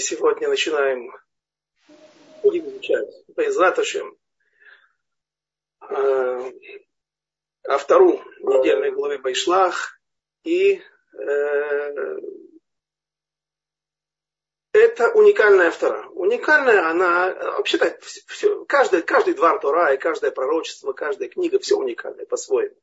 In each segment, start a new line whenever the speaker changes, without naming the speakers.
сегодня начинаем, будем изучать Байзраташем, э, а вторую недельной главы Байшлах. И э, это уникальная вторая. Уникальная она, вообще-то, все, каждый, каждый двор Тора и каждое пророчество, каждая книга, все уникальное по-своему.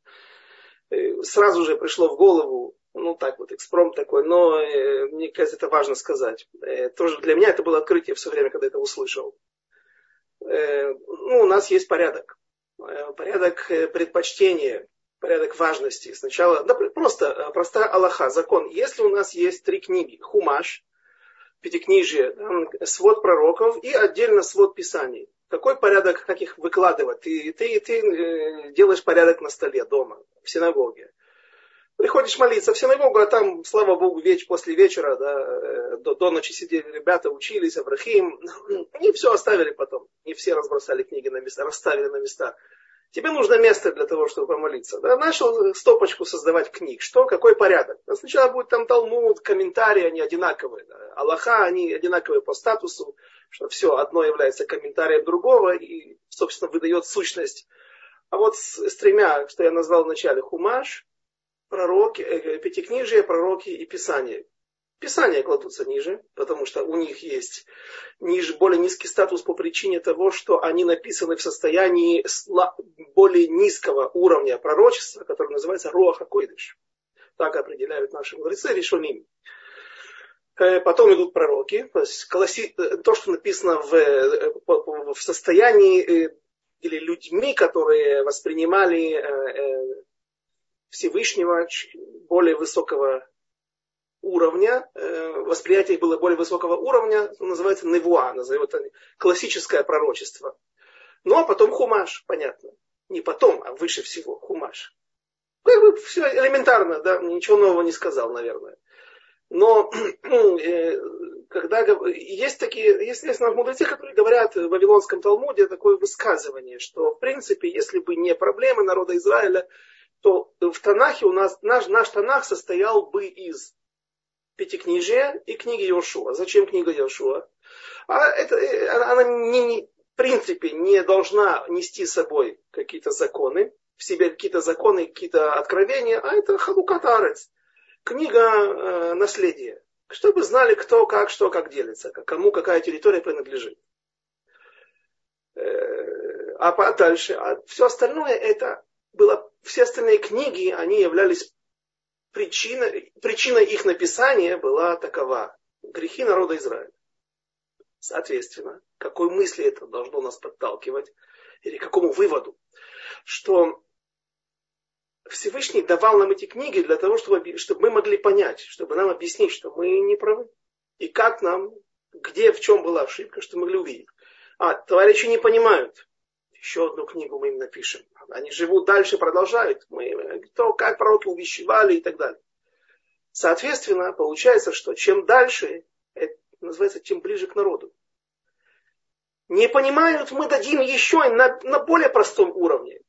Э, сразу же пришло в голову ну так вот, экспром такой, но э, мне кажется, это важно сказать. Э, тоже для меня это было открытие все время, когда это услышал. Э, ну, у нас есть порядок. Э, порядок э, предпочтения, порядок важности. Сначала, да, просто э, простая Аллаха, закон. Если у нас есть три книги, Хумаш, Пятикнижие, да, свод пророков и отдельно свод писаний. Какой порядок, как их выкладывать? Ты, ты, ты э, делаешь порядок на столе дома, в синагоге. Приходишь молиться в синагогу, а там, слава Богу, веч, после вечера, да, э, до, до ночи сидели ребята, учились, Аврахим. И все оставили потом. Не все разбросали книги на места, расставили на места. Тебе нужно место для того, чтобы помолиться. Да? Начал стопочку создавать книг. Что? Какой порядок? Сначала будет там Талмуд, комментарии, они одинаковые. Да? Аллаха, они одинаковые по статусу. Что все одно является комментарием другого и, собственно, выдает сущность. А вот с, с тремя, что я назвал вначале, Хумаш, пророки, э, пятикнижие, пророки и Писание. Писания кладутся ниже, потому что у них есть ниже, более низкий статус по причине того, что они написаны в состоянии более низкого уровня пророчества, которое называется Руаха Койдыш. Так определяют наши мудрецы, решоним. Э, потом идут пророки, то есть класси... Э, то, что написано в, в состоянии или людьми, которые воспринимали Всевышнего более высокого уровня, э, восприятие было более высокого уровня, называется невуа, назовут они, классическое пророчество. Ну а потом хумаш, понятно. Не потом, а выше всего, хумаш. Как бы все элементарно, да, ничего нового не сказал, наверное. Но э, когда есть такие, есть, есть мудрецы, которые говорят в Вавилонском Талмуде такое высказывание, что в принципе, если бы не проблемы народа Израиля, то в Танахе у нас, наш, наш Танах состоял бы из Пятикнижия и книги Йошуа. Зачем книга Йошуа? А это, э, она не, не, в принципе не должна нести с собой какие-то законы, в себе какие-то законы, какие-то откровения, а это Халукатарец, книга э, наследия. Чтобы знали, кто, как, что, как делится, кому какая территория принадлежит. Э, а дальше, а все остальное это было, все остальные книги, они являлись причиной, причиной их написания была такова. Грехи народа Израиля. Соответственно, какой мысли это должно нас подталкивать, или к какому выводу, что Всевышний давал нам эти книги для того, чтобы, чтобы мы могли понять, чтобы нам объяснить, что мы не правы. И как нам, где, в чем была ошибка, что мы могли увидеть. А, товарищи не понимают. Еще одну книгу мы им напишем. Они живут дальше, продолжают. Мы, то, как пророки увещевали и так далее. Соответственно, получается, что чем дальше, это называется, тем ближе к народу. Не понимают, мы дадим еще на, на более простом уровне.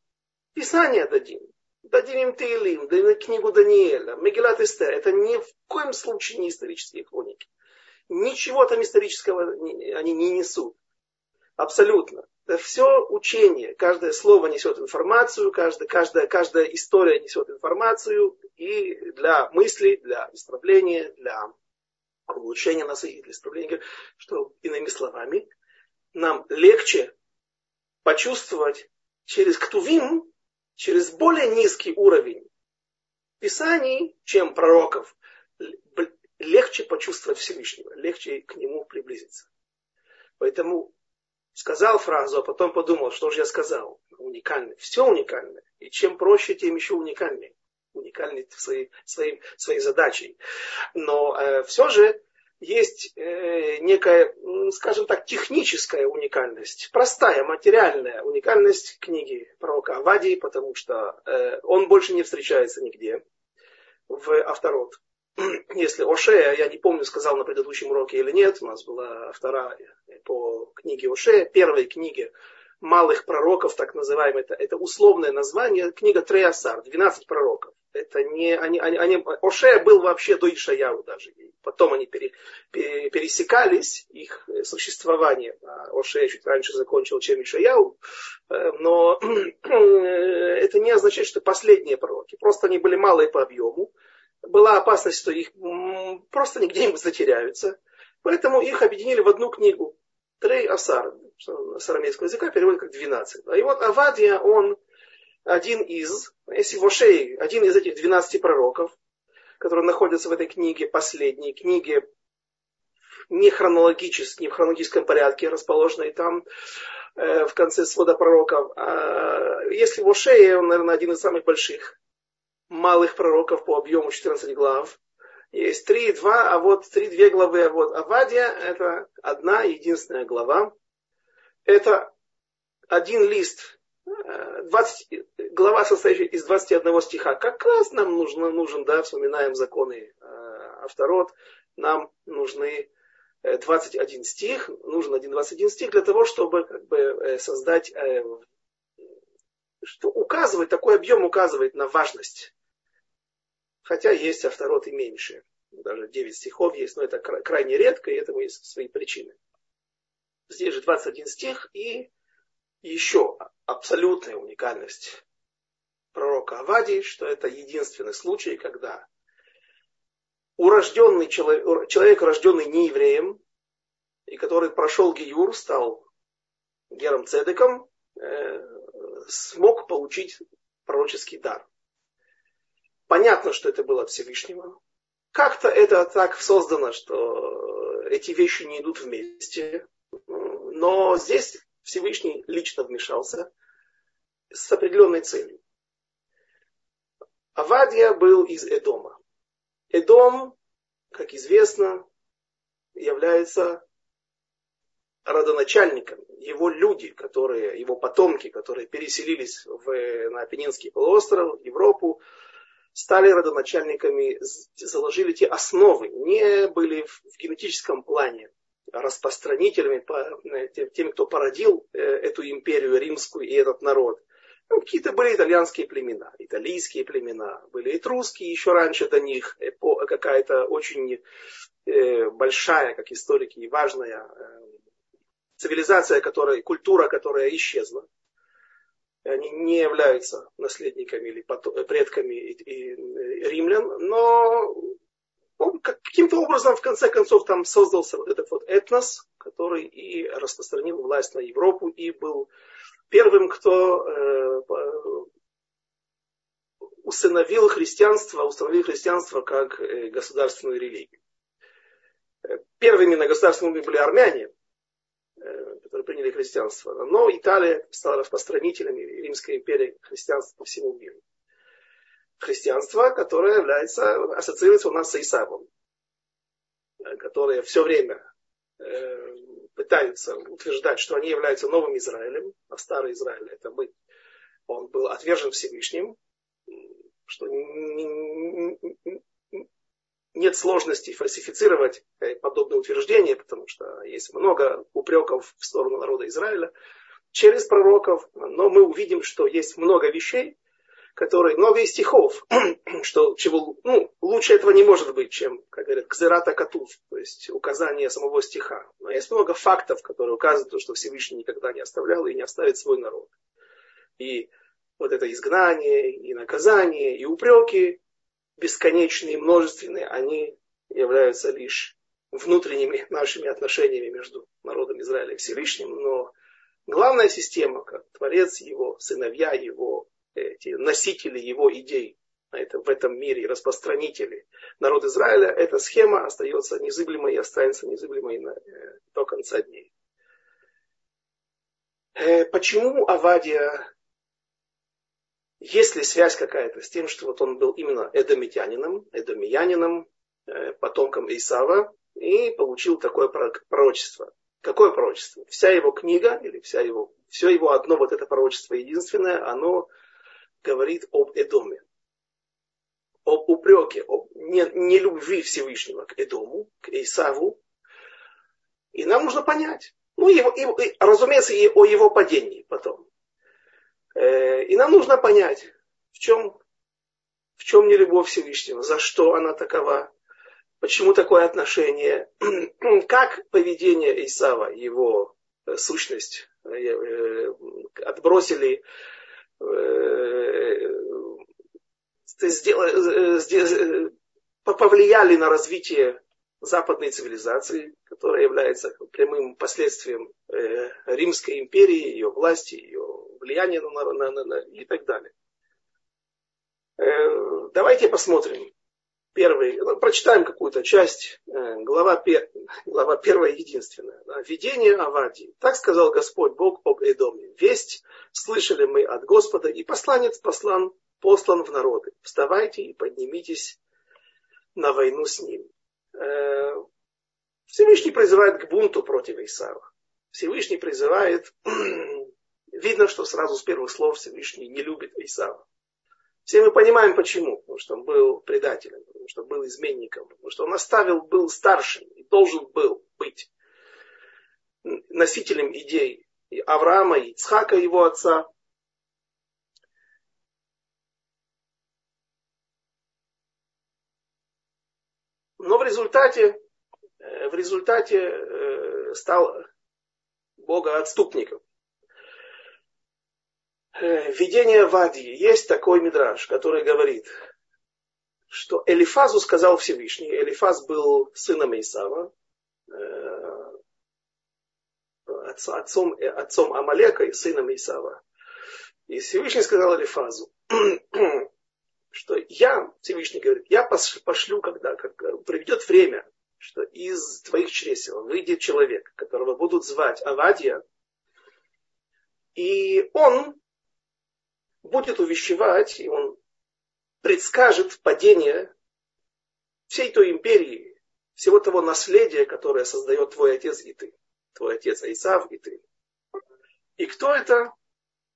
Писание дадим. Дадим им Тейлим, дадим книгу Даниэля, Мегилат Эстер. Это ни в коем случае не исторические хроники. Ничего там исторического они не несут. Абсолютно. Все учение. Каждое слово несет информацию, каждая, каждая, каждая история несет информацию и для мысли, для исправления, для улучшения нас и для исправления. Что, иными словами, нам легче почувствовать через ктувим, через более низкий уровень писаний, чем пророков, легче почувствовать Всевышнего, легче к нему приблизиться. Поэтому сказал фразу, а потом подумал, что же я сказал. Уникальный. Все уникальное. И чем проще, тем еще уникальнее. Уникальный своей, своей, своей задачей. Но э, все же есть э, некая, скажем так, техническая уникальность, простая, материальная уникальность книги пророка Авадии, потому что э, он больше не встречается нигде в Авторот. Если Оше, я не помню, сказал на предыдущем уроке или нет, у нас была вторая по книге Оше, первой книге малых пророков, так называемой, это, это условное название, книга Треясар, 12 пророков. Это не, они, они, они, Ошея был вообще до Ишаяу даже. Потом они пере, пере, пересекались, их существование. А Ошея чуть раньше закончил, чем Ишаяу. Э, но это не означает, что последние пророки. Просто они были малые по объему. Была опасность, что их просто нигде-нибудь затеряются. Поэтому их объединили в одну книгу. Трей Асар, с арамейского языка переводит как 12. И вот Авадия, он один из, если Вошей, один из этих 12 пророков, которые находятся в этой книге, последней книге, не хронологически, не в хронологическом порядке, расположенной там э, в конце свода пророков. А если Вошей, он, наверное, один из самых больших малых пророков по объему 14 глав. Есть три, два, а вот три, две главы. А вот Авадия – это одна единственная глава. Это один лист 20, глава, состоящая из 21 стиха, как раз нам нужно, нужен, да, вспоминаем законы э, Авторот, нам нужны 21 стих, нужен один 21 стих для того, чтобы как бы, э, создать, э, что указывает, такой объем указывает на важность. Хотя есть Авторот и меньше. Даже 9 стихов есть, но это крайне редко, и этому есть свои причины. Здесь же 21 стих, и еще абсолютная уникальность пророка Авадии, что это единственный случай, когда урожденный человек, человек рожденный не евреем, и который прошел Гиюр, стал Гером Цедеком, э, смог получить пророческий дар. Понятно, что это было от Всевышнего. Как-то это так создано, что эти вещи не идут вместе. Но здесь Всевышний лично вмешался с определенной целью. Авадия был из Эдома. Эдом, как известно, является родоначальником. Его люди, которые, его потомки, которые переселились в, на Апеннинский полуостров, Европу, стали родоначальниками, заложили те основы, не были в, генетическом плане распространителями, э, теми, кто породил э, эту империю римскую и этот народ. Ну, какие-то были итальянские племена, италийские племена, были этрусские еще раньше до них, какая-то очень э, большая, как историки, и важная цивилизация, которая, культура, которая исчезла. Они не являются наследниками или предками римлян, но он каким-то образом, в конце концов, там создался вот этот вот этнос, который и распространил власть на Европу, и был первым, кто э, усыновил христианство, установил христианство как э, государственную религию. Э, первыми на государственном были армяне, э, которые приняли христианство. Но Италия стала распространителем Римской империи христианства по всему миру христианство, которое является, ассоциируется у нас с Исавом, э, которые все время э, пытаются утверждать, что они являются новым Израилем, а старый Израиль это мы. Он был отвержен Всевышним, что нет сложности фальсифицировать э, подобные утверждения, потому что есть много упреков в сторону народа Израиля через пророков, но мы увидим, что есть много вещей, который, много стихов, что чего, ну, лучше этого не может быть, чем, как говорят, кзерата катув, то есть указание самого стиха. Но есть много фактов, которые указывают, что Всевышний никогда не оставлял и не оставит свой народ. И вот это изгнание, и наказание, и упреки бесконечные, множественные, они являются лишь внутренними нашими отношениями между народом Израиля и Всевышним, но главная система, как Творец его, сыновья его, эти носители его идей это, в этом мире, распространители народ Израиля, эта схема остается незыблемой и останется незыблемой на, э, до конца дней. Э, почему Авадия, есть ли связь какая-то с тем, что вот он был именно эдомитянином, эдомиянином, э, потомком Исава, и получил такое пророчество. Какое пророчество? Вся его книга, или вся его, все его одно вот это пророчество единственное, оно говорит об Эдоме, об упреке, об нелюбви Всевышнего к Эдому, к Исаву. И нам нужно понять. Ну, его, и, разумеется, и о его падении потом. Э, и нам нужно понять, в чем, В чем не любовь Всевышнего? За что она такова? Почему такое отношение? Как поведение Исава, его э, сущность, э, отбросили, повлияли на развитие западной цивилизации, которая является прямым последствием Римской империи, ее власти, ее влияния на, на, на, на, и так далее. Давайте посмотрим, первый, ну, прочитаем какую-то часть, э, глава, пер, глава первая единственная. Да, Видение Авадии. Так сказал Господь Бог об Эдоме. Весть слышали мы от Господа, и посланец послан, послан в народы. Вставайте и поднимитесь на войну с ним. Э, Всевышний призывает к бунту против Исава. Всевышний призывает, видно, что сразу с первых слов Всевышний не любит Исава. Все мы понимаем почему. Потому что он был предателем, потому что был изменником, потому что он оставил, был старшим и должен был быть носителем идей и Авраама, и Ицхака, его отца. Но в результате, э, в результате э, стал Бога отступником. Э, видение Вадьи. Есть такой мидраж, который говорит, что Элифазу сказал Всевышний. Элифаз был сыном Исава, э, отцом, э, отцом Амалека и сыном Исава. И Всевышний сказал Элифазу, что я, Всевышний говорит, я пошлю, когда как, приведет время, что из твоих чресел выйдет человек, которого будут звать Авадия, и он будет увещевать, и он предскажет падение всей той империи, всего того наследия, которое создает твой отец и ты. Твой отец Исав и ты. И кто это?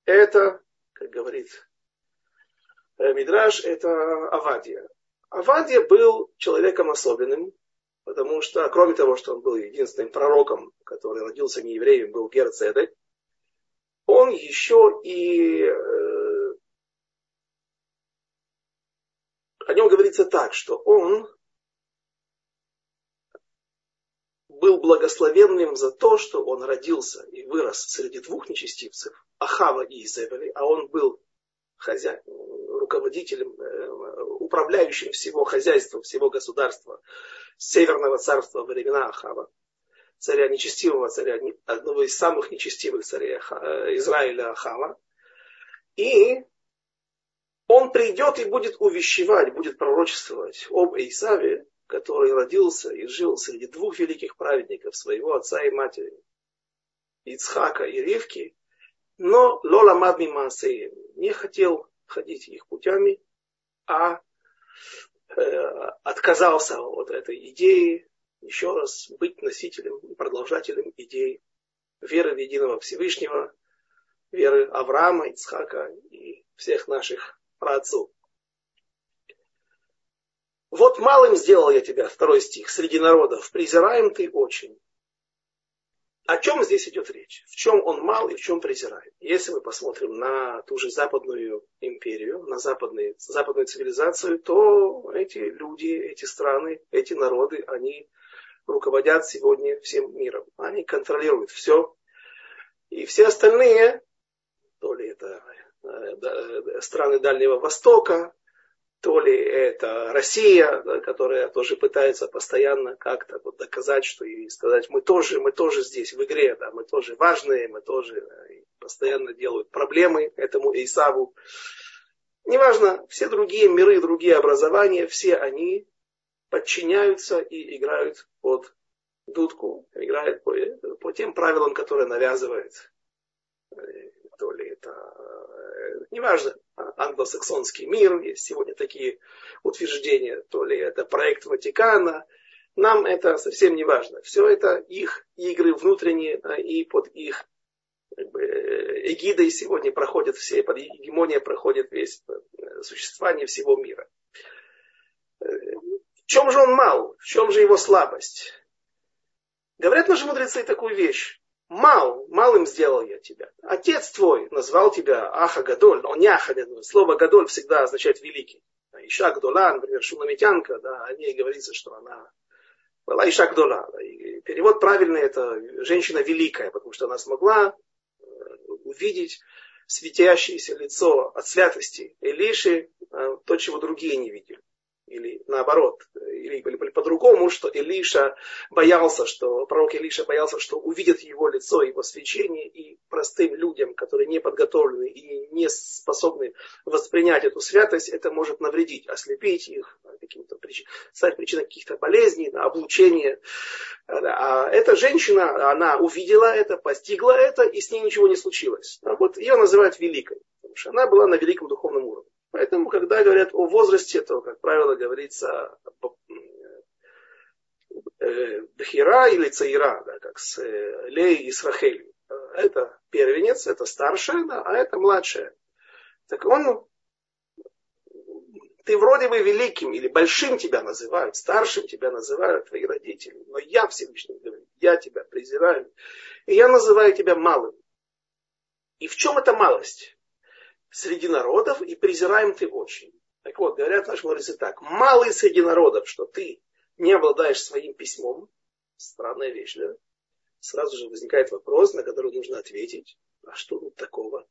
Это, как говорит э, Мидраш, это Авадия. Авадия был человеком особенным, потому что, кроме того, что он был единственным пророком, который родился не евреем, был Герцедек, он еще и э, о нем говорится так, что он был благословенным за то, что он родился и вырос среди двух нечестивцев, Ахава и Изевели, а он был хозяин, руководителем, э, управляющим всего хозяйства, всего государства Северного царства времена Ахава, царя нечестивого, царя, одного из самых нечестивых царей э, Израиля Ахава. И он придет и будет увещевать, будет пророчествовать об Исаве, который родился и жил среди двух великих праведников, своего отца и матери, Ицхака и Ривки, но Лола Мадми Маасеем не хотел ходить их путями, а э, отказался от этой идеи, еще раз быть носителем и продолжателем идей веры в единого Всевышнего, веры Авраама, Ицхака и всех наших праотцу. Вот малым сделал я тебя, второй стих, среди народов, презираем ты очень. О чем здесь идет речь? В чем он мал и в чем презираем? Если мы посмотрим на ту же западную империю, на западные, западную цивилизацию, то эти люди, эти страны, эти народы, они руководят сегодня всем миром. Они контролируют все. И все остальные, то ли это страны Дальнего Востока, то ли это Россия, которая тоже пытается постоянно как-то вот доказать, что и сказать, мы тоже, мы тоже здесь в игре, да, мы тоже важные, мы тоже постоянно делают проблемы этому Исаву. Неважно, все другие миры, другие образования, все они подчиняются и играют под дудку, играют по, по тем правилам, которые навязывает э, то ли это неважно, англосаксонский мир, есть сегодня такие утверждения, то ли это проект Ватикана, нам это совсем не важно. Все это их игры внутренние а, и под их как бы, эгидой сегодня проходят все, под гегемония проходит весь э, существование всего мира. Э, в чем же он мал? В чем же его слабость? Говорят наши мудрецы такую вещь. Мал, малым сделал я тебя. Отец твой назвал тебя Аха Гадоль, но не Аха Гадоль. Слово Гадоль всегда означает великий. Иша Гдола, например, Шунамитянка, да, о ней говорится, что она была Иша Гдола. Перевод правильный это женщина великая, потому что она смогла э, увидеть светящееся лицо от святости Элиши, э, то, чего другие не видели или наоборот, или, или, или по-другому, что Илиша боялся, что пророк Илиша боялся, что увидят его лицо, его свечение, и простым людям, которые не подготовлены и не способны воспринять эту святость, это может навредить, ослепить их, каким-то причин, стать причиной каких-то болезней, облучения. А эта женщина, она увидела это, постигла это, и с ней ничего не случилось. А вот ее называют великой, потому что она была на великом духовном уровне. Поэтому, когда говорят о возрасте, то, как правило, говорится Бхира или Цаира, да, как с э, Лей и с Рахелью. Это первенец, это старшая, да, а это младшая. Так он, ты вроде бы великим или большим тебя называют, старшим тебя называют твои родители, но я Всевышний говорю, я тебя презираю, и я называю тебя малым. И в чем эта малость? среди народов, и презираем ты очень. Так вот, говорят наши мудрецы так. Малый среди народов, что ты не обладаешь своим письмом. Странная вещь, да? Сразу же возникает вопрос, на который нужно ответить. А что тут такого?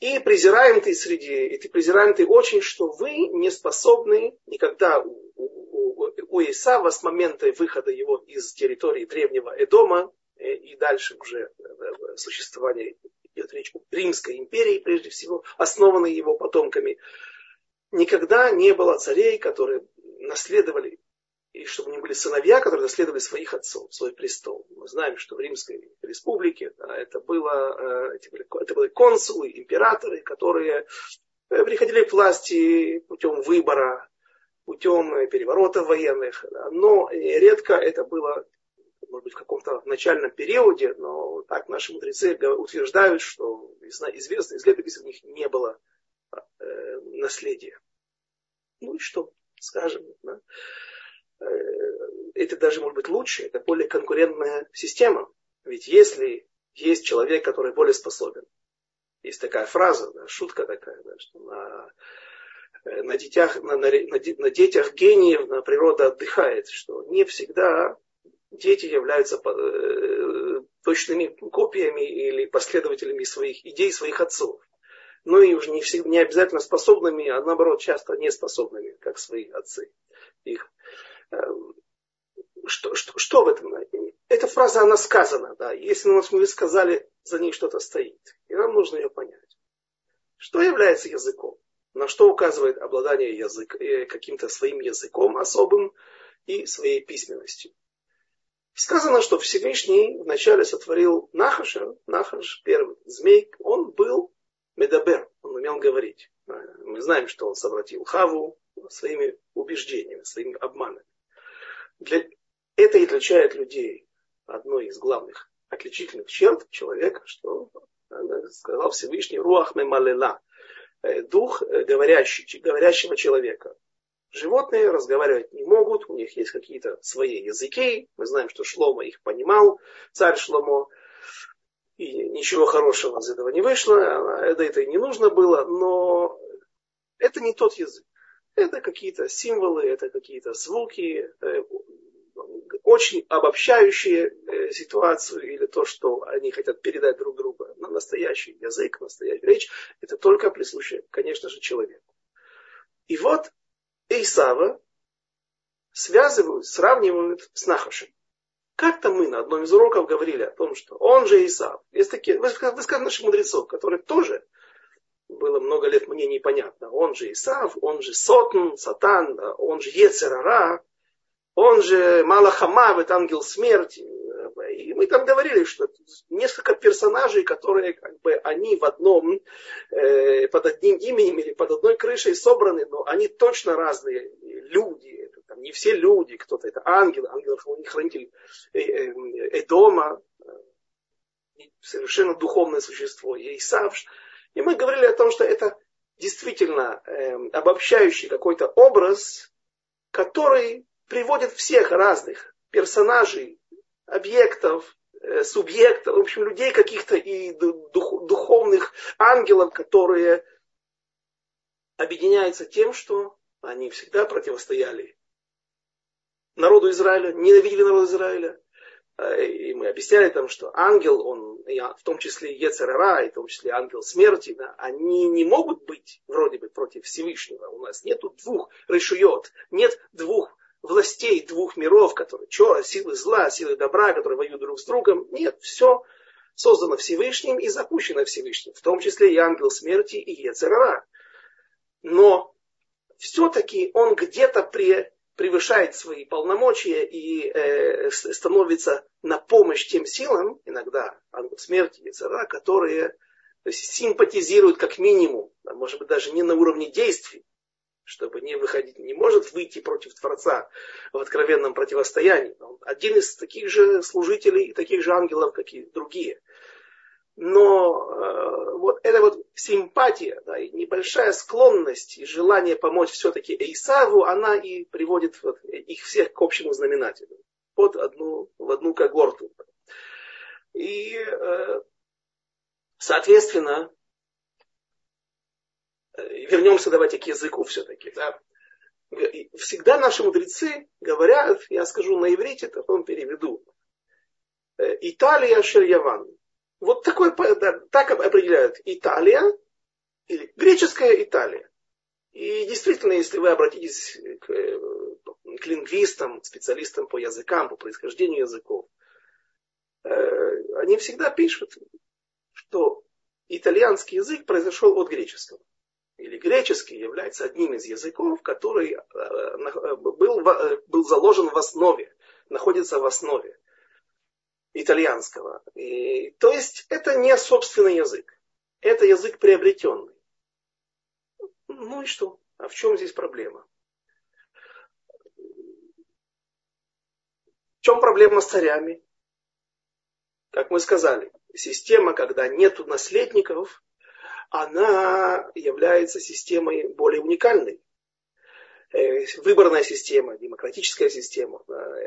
И презираем ты среди, и ты презираем ты очень, что вы не способны никогда у, у, у, Исава с момента выхода его из территории древнего Эдома э, и дальше уже э, существования идет речь о Римской империи, прежде всего, основанной его потомками, никогда не было царей, которые наследовали, и чтобы не были сыновья, которые наследовали своих отцов, свой престол. Мы знаем, что в Римской республике да, это, было, э, это, были, это были консулы, императоры, которые э, приходили к власти путем выбора, путем переворотов военных, но редко это было может быть, в каком-то начальном периоде, но так наши мудрецы утверждают, что известно, из летописи у них не было э, наследия. Ну и что, скажем, да? Э, это даже может быть лучше, это более конкурентная система. Ведь если есть человек, который более способен, есть такая фраза, да, шутка такая, да, что на, э, на, детях, на, на, на детях гениев на природа отдыхает, что не всегда дети являются э, точными копиями или последователями своих идей, своих отцов. Ну и уже не, всегда, не обязательно способными, а наоборот часто неспособными, как свои отцы. Их. Эм, что, что, что в этом? Эта фраза, она сказана. Да? Если мы сказали, за ней что-то стоит. И нам нужно ее понять. Что является языком? На что указывает обладание язык, э, каким-то своим языком особым и своей письменностью? Сказано, что Всевышний вначале сотворил Нахаша, Нахаш, первый змей, он был медабер, он умел говорить. Мы знаем, что он совратил Хаву своими убеждениями, своими обманами. Для... Это и отличает людей одной из главных отличительных черт человека, что сказал Всевышний Руах Мемалела, э, дух э, говорящий, говорящего человека. Животные разговаривать не могут, у них есть какие-то свои языки. Мы знаем, что Шлома их понимал, царь Шломо. И ничего хорошего из этого не вышло, это, это и не нужно было, но это не тот язык. Это какие-то символы, это какие-то звуки, э, очень обобщающие э, ситуацию или то, что они хотят передать друг другу. на настоящий язык, настоящая речь, это только присуще, конечно же, человеку. И вот Исава связывают, сравнивают с Нахашем. Как-то мы на одном из уроков говорили о том, что он же Исав. Есть такие высказывания наших мудрецов, которые тоже было много лет мне непонятно. Он же Исав, он же Сотн, Сатан, он же Ецерара, он же Малахамав, это ангел смерти. И мы там говорили, что несколько персонажей, которые как бы они в одном, э, под одним именем или под одной крышей собраны, но они точно разные люди. Это, там, не все люди, кто-то это ангел, ангел хранитель э, э, Эдома, э, совершенно духовное существо, и Исав. И мы говорили о том, что это действительно э, обобщающий какой-то образ, который приводит всех разных персонажей объектов, э, субъектов, в общем, людей каких-то и дух, духовных ангелов, которые объединяются тем, что они всегда противостояли народу Израиля, ненавидели народ Израиля. Э, и мы объясняли там, что ангел, он, в том числе Ецерара, и в том числе ангел смерти, да, они не могут быть вроде бы против Всевышнего. У нас нет двух решует, нет двух властей двух миров, которые что, силы зла, силы добра, которые воюют друг с другом. Нет, все создано Всевышним и запущено Всевышним, в том числе и ангел смерти и Ецерара. Но все-таки он где-то при, превышает свои полномочия и э, становится на помощь тем силам, иногда ангел смерти, Ецерара, которые симпатизируют как минимум, может быть даже не на уровне действий, чтобы не выходить, не может выйти против Творца в откровенном противостоянии. Он один из таких же служителей, таких же ангелов, как и другие. Но э, вот эта вот симпатия, да, и небольшая склонность и желание помочь все-таки Исаву, она и приводит вот, их всех к общему знаменателю. Под одну, в одну когорту. И, э, соответственно, вернемся давайте к языку все-таки. Да. Всегда наши мудрецы говорят, я скажу на иврите, потом переведу. Э, Италия Шельяван. Вот такой, да, так определяют Италия или греческая Италия. И действительно, если вы обратитесь к, э, к лингвистам, специалистам по языкам, по происхождению языков, э, они всегда пишут, что итальянский язык произошел от греческого или греческий является одним из языков, который э, был, э, был заложен в основе, находится в основе итальянского. И, то есть это не собственный язык, это язык приобретенный. Ну и что? А в чем здесь проблема? В чем проблема с царями? Как мы сказали, система, когда нет наследников, она является системой более уникальной. Э, выборная система, демократическая система.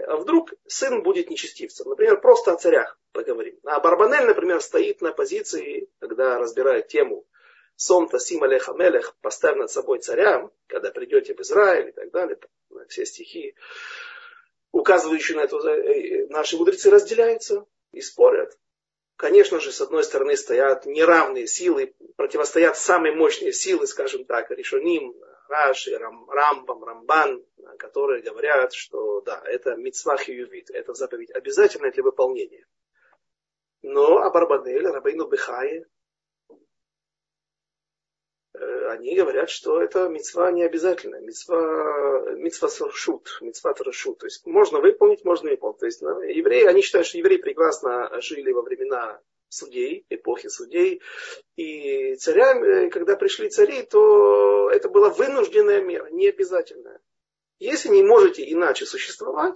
А вдруг сын будет нечестивцем? Например, просто о царях поговорим. А Барбанель, например, стоит на позиции, когда разбирает тему Сом Тасим Мелех, поставь над собой царя, когда придете в Израиль и так далее, все стихи, указывающие на это, э, наши мудрецы разделяются и спорят. Конечно же, с одной стороны стоят неравные силы, противостоят самые мощные силы, скажем так, Ришоним, Раши, Рам, Рамбам, Рамбан, которые говорят, что да, это митцвах ювит, это заповедь обязательная для выполнения. Но Абарбанель, Рабейну Бехае, они говорят, что это мецва не обязательно. Мецва, мецва шут, мецва тарашут. То есть можно выполнить, можно не выполнить. То есть ну, евреи, они считают, что евреи прекрасно жили во времена судей, эпохи судей. И царям, э, когда пришли цари, то это была вынужденная мера, не обязательная. Если не можете иначе существовать,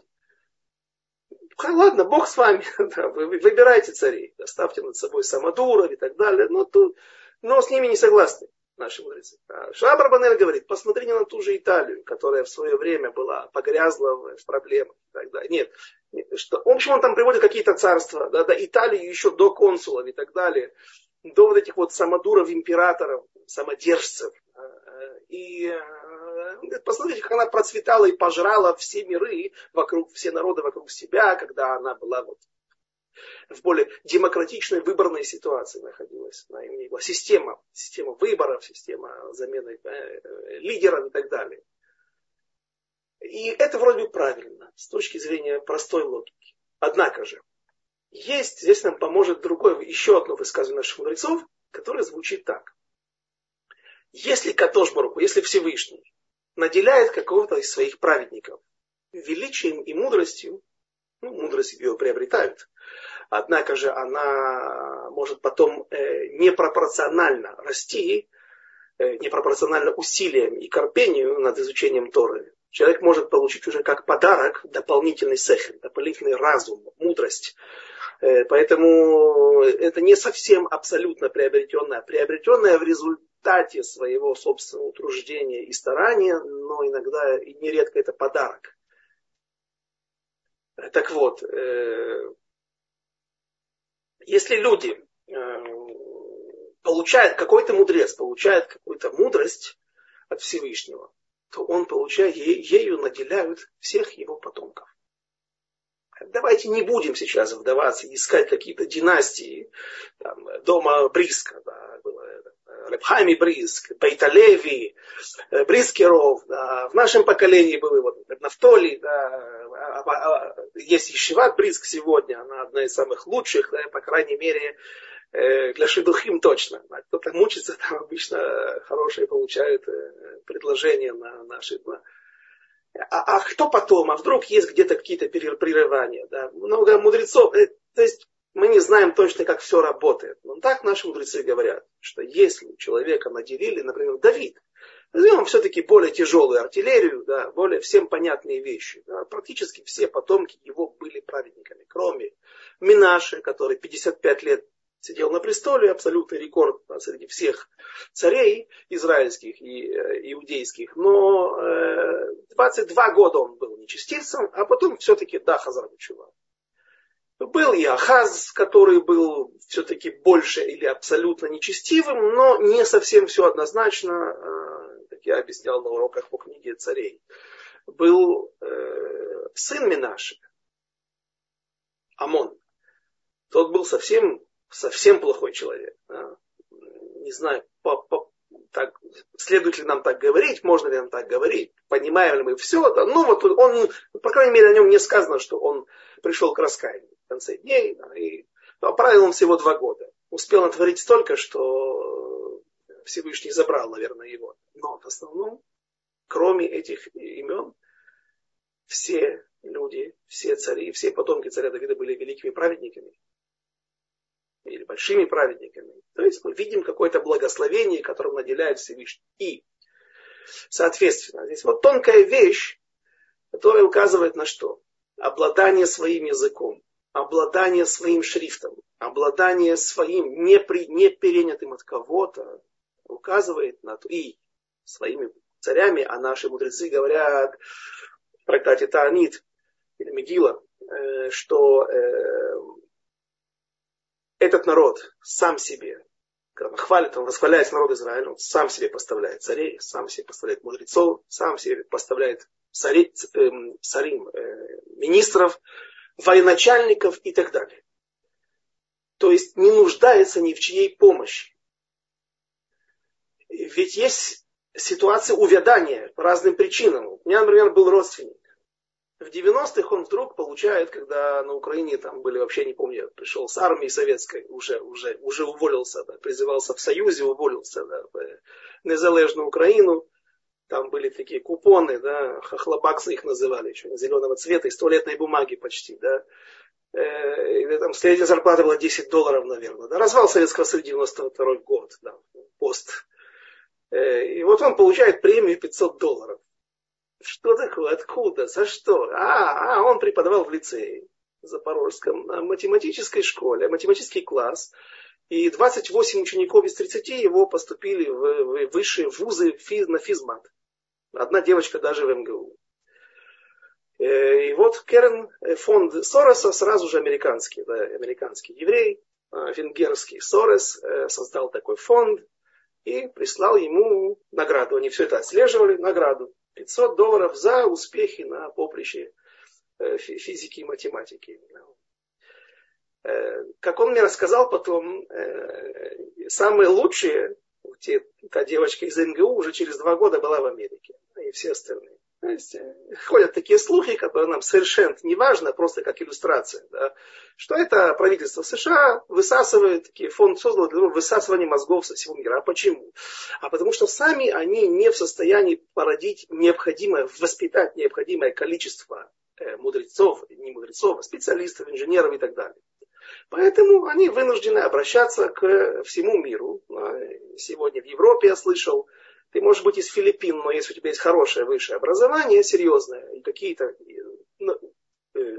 ладно, Бог с вами, да, вы выбирайте царей, оставьте над собой самодуров и так далее, но, тут, но с ними не согласны наши мудрецы. А Шабар Банель говорит, посмотри на ту же Италию, которая в свое время была погрязла в проблемах и так далее. Нет, что, в общем, он там приводит какие-то царства, да, да, Италию еще до консулов и так далее, до вот этих вот самодуров, императоров, самодержцев. И посмотрите, как она процветала и пожрала все миры вокруг, все народы вокруг себя, когда она была вот в более демократичной выборной ситуации находилась. У нее была система, система выборов, система замены э, лидеров и так далее. И это вроде правильно с точки зрения простой логики. Однако же, есть, здесь нам поможет другое, еще одно высказывание наших мудрецов, которое звучит так. Если Катош Баруху, если Всевышний наделяет какого-то из своих праведников величием и мудростью, ну, мудрость ее приобретают, однако же она может потом э, непропорционально расти, э, непропорционально усилиям и корпению над изучением Торы. Человек может получить уже как подарок дополнительный сехель, дополнительный разум, мудрость. Э, поэтому это не совсем абсолютно приобретенное, приобретенное в результате своего собственного утруждения и старания, но иногда и нередко это подарок. Так вот, если люди э, получают, какой-то мудрец получает какую-то мудрость от Всевышнего, то он получает, ею наделяют всех его потомков. Давайте не будем сейчас вдаваться, искать какие-то династии, там, дома Бриска, да, было Рабхайми Бриск, Бейталеви, э, Брискеров, да, в нашем поколении был вот Нафтоли, да, а, а, а, есть Ешиват Бриск сегодня, она одна из самых лучших, да, по крайней мере, э, для шедухим точно. Кто-то мучится, там обычно хорошие получают э, предложения на наши на, а, а кто потом? А вдруг есть где-то какие-то прерывания? Да? Много мудрецов. То есть мы не знаем точно, как все работает. Но так наши мудрецы говорят, что если человека наделили, например, Давид, возьмем все-таки более тяжелую артиллерию, да, более всем понятные вещи. Да, практически все потомки его были праведниками, кроме Минаши, который 55 лет сидел на престоле, абсолютный рекорд среди всех царей израильских и э, иудейских. Но э, 22 года он был нечестивцем, а потом все-таки да, Хазарбачува. Был и Ахаз, который был все-таки больше или абсолютно нечестивым, но не совсем все однозначно, э, как я объяснял на уроках по книге царей. Был э, сын Минаши, Амон. Тот был совсем, совсем плохой человек. Не знаю, по, по, так, следует ли нам так говорить, можно ли нам так говорить, понимаем ли мы все это. Ну вот он, по крайней мере, о нем не сказано, что он пришел к раскаянию в конце дней, да, и правил он всего два года. Успел натворить столько, что Всевышний забрал, наверное, его. Но в основном, кроме этих имен, все люди, все цари, все потомки царя Давида были великими праведниками или большими праведниками. То есть мы видим какое-то благословение, которым наделяет Всевышний. И, соответственно, здесь вот тонкая вещь, которая указывает на что? Обладание своим языком обладание своим шрифтом, обладание своим не, при, не перенятым от кого-то, указывает на то, и своими царями, а наши мудрецы говорят в трактате Таанит или Мегила, э, что э, этот народ сам себе, когда хвалит, он восхваляет народ Израиля, он сам себе поставляет царей, сам себе поставляет мудрецов, сам себе поставляет царей, э, царим, э, министров, военачальников и так далее. То есть не нуждается ни в чьей помощи. Ведь есть ситуация увядания по разным причинам. У меня, например, был родственник. В 90-х он вдруг получает, когда на Украине там были, вообще не помню, пришел с армии советской, уже, уже, уже уволился, да, призывался в Союзе, уволился да, в незалежную Украину. Там были такие купоны, да, хохлобаксы их называли еще, зеленого цвета, из туалетной бумаги почти, да. Э, и там средняя зарплата была 10 долларов, наверное. Да. Развал Советского Союза 92 год, да, пост. Э, и вот он получает премию 500 долларов. Что такое? Откуда? За что? А, а он преподавал в лицее Запорожском, на математической школе, математический класс. И 28 учеников из 30 его поступили в высшие вузы на физмат. Одна девочка даже в МГУ. Э, и вот Керн, э, фонд Сороса, сразу же американский, да, американский еврей, э, венгерский Сорос, создал такой фонд и прислал ему награду. Они все это отслеживали, награду. 500 долларов за успехи на поприще физики и математики. Как он мне рассказал потом, самые лучшие, та девочка из МГУ уже через два года была в Америке и все остальные. То есть, э, ходят такие слухи, которые нам совершенно не важно, просто как иллюстрация, да, что это правительство США высасывает, такие фонд создал для высасывания мозгов со всего мира. А почему? А потому что сами они не в состоянии породить необходимое, воспитать необходимое количество э, мудрецов, не мудрецов, а специалистов, инженеров и так далее. Поэтому они вынуждены обращаться к всему миру. Сегодня в Европе я слышал, ты можешь быть из Филиппин, но если у тебя есть хорошее высшее образование, серьезное, и какие-то ну, э,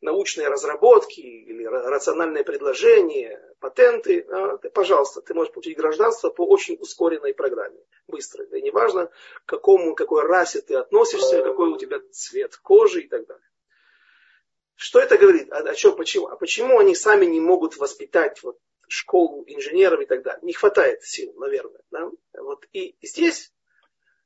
научные разработки или рациональные предложения, патенты, а, пожалуйста, ты можешь получить гражданство по очень ускоренной программе, быстро. И неважно, к какому, какой расе ты относишься, какой у тебя цвет кожи и так далее. Что это говорит? О, о чем, почему? А почему они сами не могут воспитать вот школу инженеров и так далее. Не хватает сил, наверное. Да? Вот. И здесь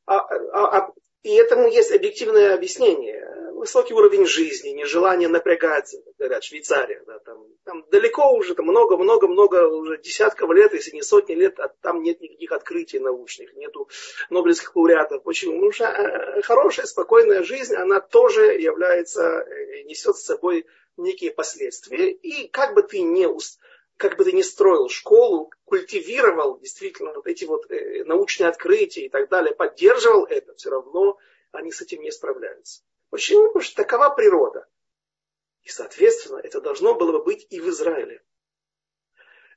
а, а, а, И этому есть объективное объяснение. Высокий уровень жизни, нежелание напрягаться, говорят, Швейцария. Да, там, там далеко уже, там много-много-много, уже десятков лет, если не сотни лет, а там нет никаких открытий научных, нету нобелевских лауреатов. Почему? Потому что э, хорошая, спокойная жизнь, она тоже является, э, несет с собой некие последствия. И как бы ты не как бы ты ни строил школу, культивировал действительно вот эти вот э, научные открытия и так далее, поддерживал это, все равно они с этим не справляются. Почему? Потому что такова природа. И, соответственно, это должно было бы быть и в Израиле.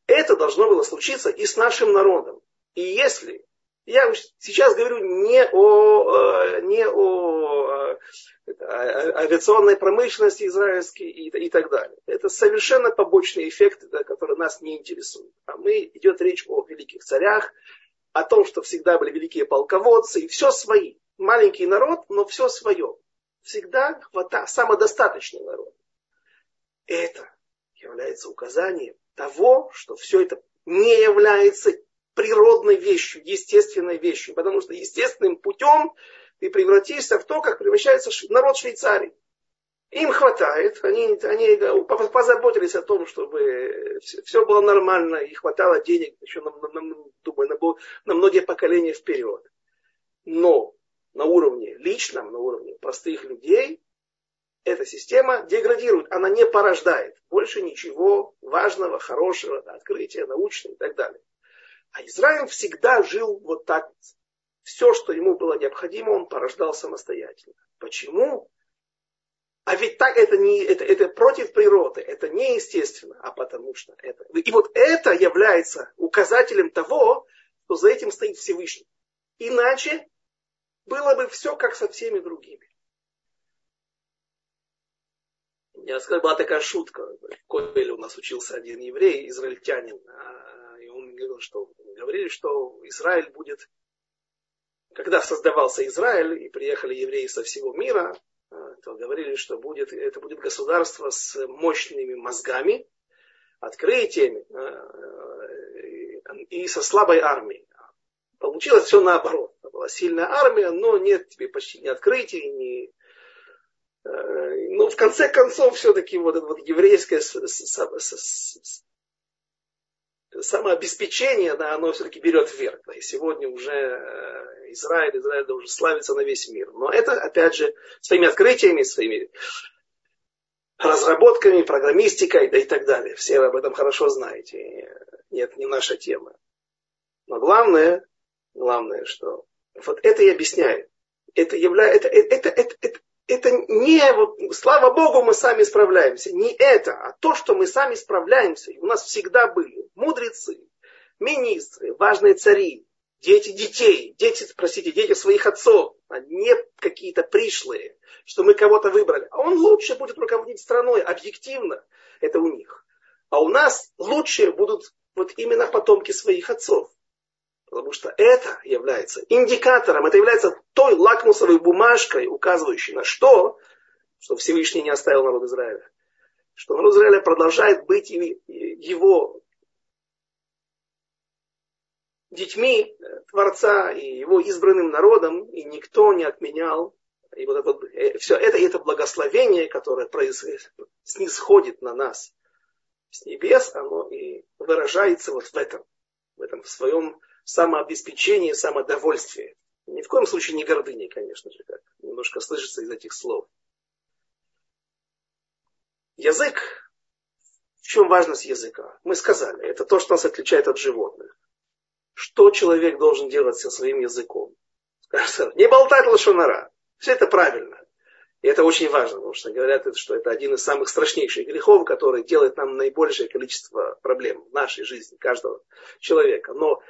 Это должно было случиться и с нашим народом. И если я сейчас говорю не о, э, не о э, авиационной промышленности израильской и, и так далее. Это совершенно побочный эффект, который нас не интересует. А мы идет речь о великих царях, о том, что всегда были великие полководцы, и все свои. Маленький народ, но все свое. Всегда хвата, самодостаточный народ. Это является указанием того, что все это не является природной вещью, естественной вещью. Потому что естественным путем ты превратишься в то, как превращается народ Швейцарии. Им хватает, они, они позаботились о том, чтобы все было нормально и хватало денег, еще, на, на, думаю, на, на многие поколения вперед. Но на уровне личном, на уровне простых людей, эта система деградирует, она не порождает больше ничего важного, хорошего, открытия, научного и так далее. А Израиль всегда жил вот так. Все, что ему было необходимо, он порождал самостоятельно. Почему? А ведь так это, не, это, это против природы, это неестественно, а потому что это. И вот это является указателем того, что за этим стоит Всевышний. Иначе было бы все как со всеми другими. Я сказал, была такая шутка. В Койле у нас учился один еврей, израильтянин. А, и он говорил, что говорили, что Израиль будет, когда создавался Израиль и приехали евреи со всего мира, а, то говорили, что будет, это будет государство с мощными мозгами, открытиями а, и со слабой армией. Получилось все наоборот. Была сильная армия, но нет тебе почти ни открытий, ни а, ну, в конце концов, все-таки вот это вот еврейское самообеспечение, да, оно все-таки берет вверх. Да, и сегодня уже э, Израиль, Израиль уже славится на весь мир. Но это, опять же, своими открытиями, своими разработками, программистикой, да и так далее. Все вы об этом хорошо знаете. Нет, не наша тема. Но главное, главное, что вот это и объясняет. Это является, это, это, это, это, это не, вот, слава Богу, мы сами справляемся. Не это, а то, что мы сами справляемся. И у нас всегда были мудрецы, министры, важные цари, дети детей, дети, простите, дети своих отцов, а не какие-то пришлые, что мы кого-то выбрали. А он лучше будет руководить страной, объективно, это у них. А у нас лучшие будут вот именно потомки своих отцов. Потому что это является индикатором, это является той лакмусовой бумажкой, указывающей на что, что Всевышний не оставил народ Израиля. Что народ Израиля продолжает быть его детьми Творца и его избранным народом, и никто не отменял. И вот это, э, все это, это благословение, которое происходит, снисходит на нас с небес, оно и выражается вот в этом, в этом в своем самообеспечение, самодовольствие. Ни в коем случае не гордыни, конечно же, как немножко слышится из этих слов. Язык, в чем важность языка? Мы сказали, это то, что нас отличает от животных. Что человек должен делать со своим языком? Не болтать лошонара. Все это правильно. И это очень важно, потому что говорят, что это один из самых страшнейших грехов, который делает нам наибольшее количество проблем в нашей жизни, каждого человека. Но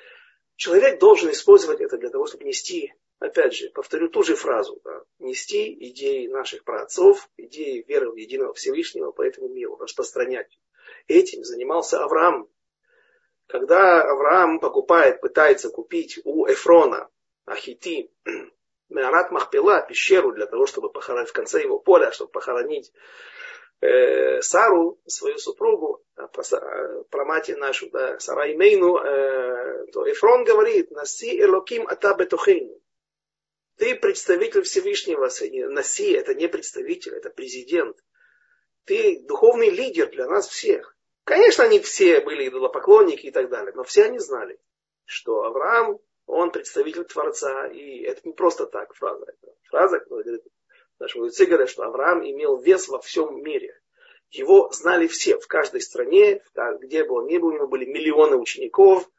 Человек должен использовать это для того, чтобы нести, опять же, повторю ту же фразу, да, нести идеи наших праотцов, идеи веры в единого Всевышнего по этому миру, распространять. Этим занимался Авраам. Когда Авраам покупает, пытается купить у Эфрона, Ахити, Меарат Махпела, пещеру для того, чтобы похоронить в конце его поля, чтобы похоронить э, Сару, свою супругу, а, про, э, про мать нашу, да, Сара э, то Эфрон говорит, Наси Элоким Ата Бетухейну. Ты представитель Всевышнего. Наси это не представитель, это президент. Ты духовный лидер для нас всех. Конечно, они все были идолопоклонники и так далее, но все они знали, что Авраам, он представитель Творца, и это не просто так фраза. Это фраза, которая говорит, мудрецы говорят, что Авраам имел вес во всем мире. Его знали все, в каждой стране, где бы он ни был, у него были миллионы учеников.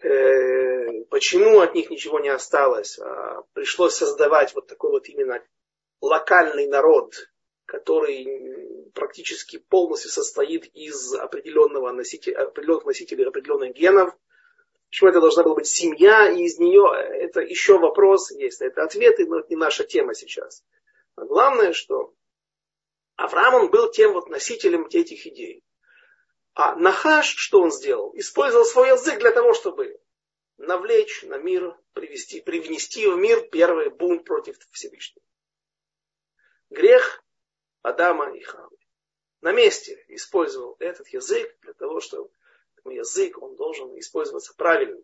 Э, почему от них ничего не осталось? А, пришлось создавать вот такой вот именно локальный народ, который практически полностью состоит из определенного носителя, определенных носителей определенных генов. Почему это должна была быть семья, и из нее это еще вопрос есть. Это ответы, но это не наша тема сейчас. А главное, что Авраам он был тем вот носителем этих идей. А Нахаш, что он сделал? Использовал свой язык для того, чтобы навлечь на мир, привести, привнести в мир первый бунт против Всевышнего. Грех Адама и Хавы. На месте использовал этот язык для того, чтобы язык он должен использоваться правильно.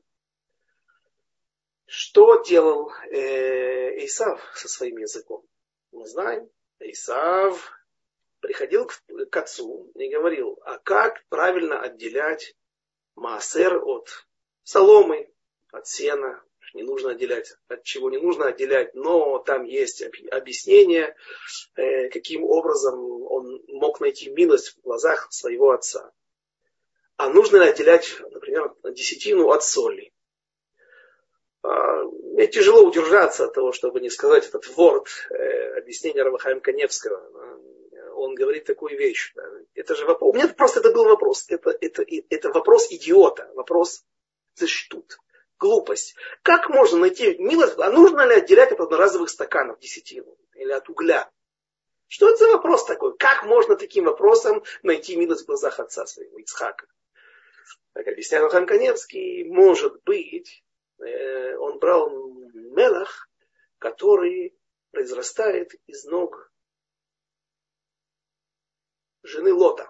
Что делал э, Исав со своим языком? Мы знаем, Исав приходил к, к отцу и говорил, а как правильно отделять маасер от соломы, от сена, не нужно отделять, от чего не нужно отделять, но там есть объяснение, э, каким образом он мог найти милость в глазах своего отца. А нужно ли отделять, например, десятину от соли? А, мне тяжело удержаться от того, чтобы не сказать этот ворд, э, объяснение Равахаем Каневского он говорит такую вещь. Это же вопрос. У меня просто это был вопрос. Это, это, это вопрос идиота. Вопрос заштут. Глупость. Как можно найти милость? А нужно ли отделять от одноразовых стаканов десятину? Или от угля? Что это за вопрос такой? Как можно таким вопросом найти милость в глазах отца своего, Ицхака? Так объясняет Хан Каневский, может быть, он брал мелах, который произрастает из ног жены Лота.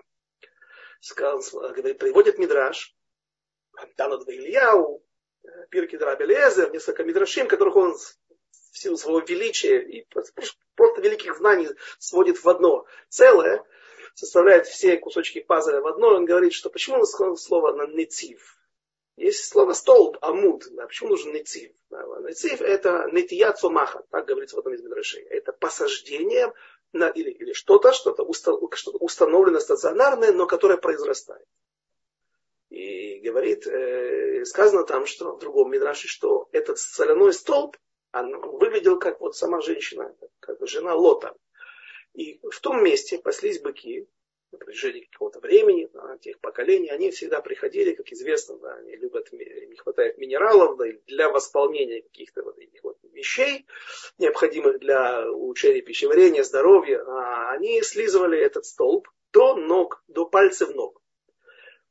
Сказал, говорит, приводит Мидраш, Танат Ильяу, Пирки Драбелезер, несколько Мидрашим, которых он в силу своего величия и просто великих знаний сводит в одно целое, составляет все кусочки пазля в одно, он говорит, что почему он сказал слово на нецив. Есть слово столб, амуд. Да, почему нужен нецив? Да, нецив это нетия цомаха, так говорится в одном из мидрашей. Это посаждение на, или, или что-то, что-то, что установлено стационарное, но которое произрастает. И говорит, э, сказано там, что в другом Мидраше, что этот соляной столб, он выглядел как вот сама женщина, как жена Лота. И в том месте паслись быки, на протяжении какого-то времени, да, тех поколений, они всегда приходили, как известно, да, они любят, не хватает минералов да, для восполнения каких-то вот этих вот вещей, необходимых для улучшения пищеварения, здоровья, а они слизывали этот столб до ног, до пальцев ног.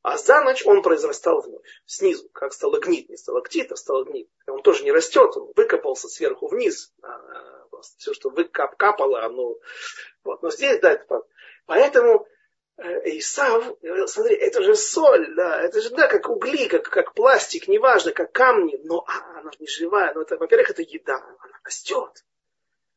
А за ночь он произрастал вновь, снизу, как сталагнит, не сталактит, а сталагнит. Он тоже не растет, он выкопался сверху вниз. А, все, что выкапало, оно... Вот. Но здесь, да, это... Поэтому Исав говорил, смотри, это же соль, да, это же, да, как угли, как, как пластик, неважно, как камни, но а, она не живая, но это, во-первых, это еда, она растет.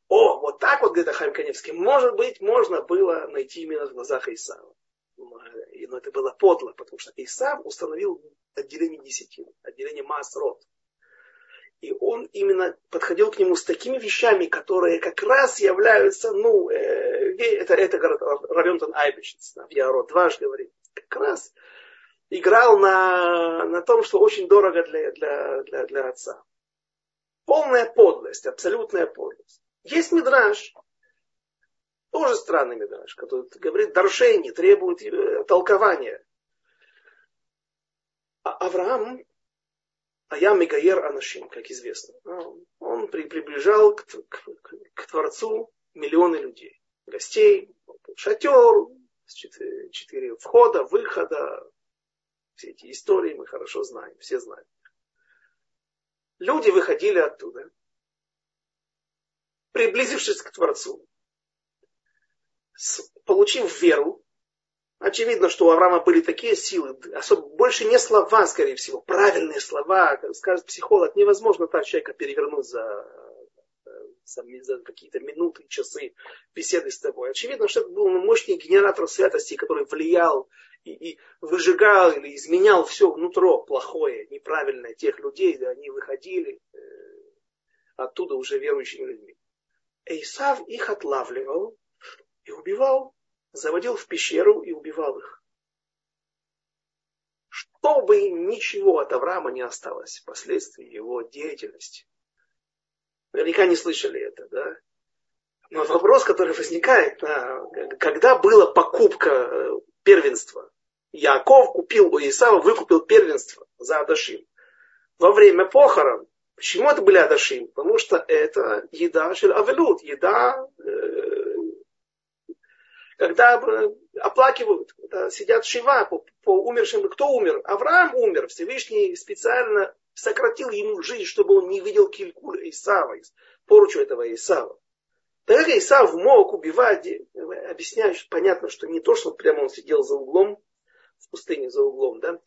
О, вот так вот, говорит Ахайм Каневский, может быть, можно было найти именно в глазах Исава. Но это было подло, потому что Исав установил отделение десятин, отделение масс род. И он именно подходил к нему с такими вещами, которые как раз являются, ну, э, это, это Равентон Айбичец, в Яро дважды говорит, как раз играл на, на том, что очень дорого для, для, для, для отца. Полная подлость, абсолютная подлость. Есть мидраж, тоже странный мидраж, который говорит, даршейни требует э, толкования. А Авраам а я Мегаер Анашим, как известно. А, он при, приближал к, к, к, Творцу миллионы людей. Гостей, шатер, четыре входа, выхода. Все эти истории мы хорошо знаем, все знают. Люди выходили оттуда, приблизившись к Творцу, получив веру, Очевидно, что у Авраама были такие силы, особо, больше не слова, скорее всего, правильные слова, скажет психолог, невозможно так человека перевернуть за, за, за какие-то минуты, часы беседы с тобой. Очевидно, что это был мощный генератор святости, который влиял и, и выжигал или изменял все внутро плохое, неправильное тех людей, да, они выходили э, оттуда уже верующими людьми. Исав их отлавливал и убивал, заводил в пещеру и убивал их. Чтобы ничего от Авраама не осталось впоследствии его деятельности. Наверняка не слышали это, да? Но вопрос, который возникает, когда была покупка э, первенства? Яков купил у Исава, выкупил первенство за Адашим. Во время похорон. Почему это были Адашим? Потому что это еда шель авелут, еда, э, когда оплакивают, когда сидят шива по, по умершим. Кто умер? Авраам умер. Всевышний специально сократил ему жизнь, чтобы он не видел килькуль Исава, поручу этого Исава. Так как Исав мог убивать, объясняю, понятно, что не то, что прямо он сидел за углом, в пустыне за углом, да,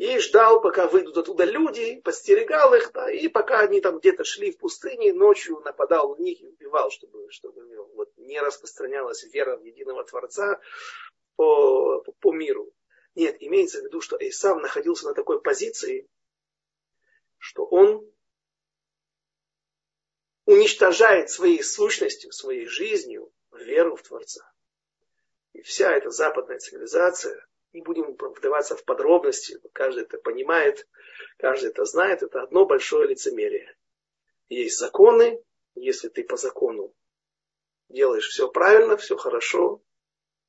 и ждал, пока выйдут оттуда люди, подстерегал их, да, и пока они там где-то шли в пустыне, ночью нападал на них и убивал, чтобы, чтобы вот, не распространялась вера в единого Творца по, по, по миру. Нет, имеется в виду, что Исав находился на такой позиции, что он уничтожает своей сущностью, своей жизнью веру в Творца. И вся эта западная цивилизация, не будем вдаваться в подробности, каждый это понимает, каждый это знает, это одно большое лицемерие. Есть законы, если ты по закону делаешь все правильно, все хорошо,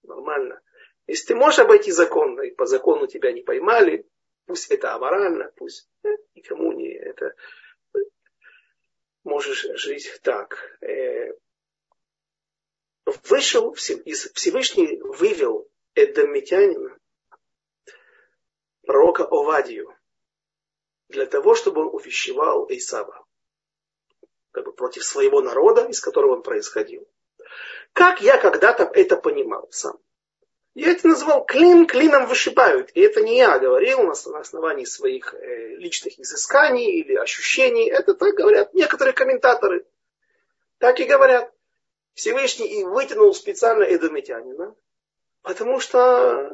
нормально. Если ты можешь обойти закон, и по закону тебя не поймали, пусть это аморально, пусть э, никому не это можешь жить так. Э, вышел, Всевышний вывел Эдомитянина, пророка Овадию, для того, чтобы он увещевал Исава как бы против своего народа, из которого он происходил. Как я когда-то это понимал сам. Я это назвал клин клином вышибают. И это не я говорил на основании своих э, личных изысканий или ощущений. Это так говорят некоторые комментаторы. Так и говорят. Всевышний и вытянул специально эдомитянина, потому что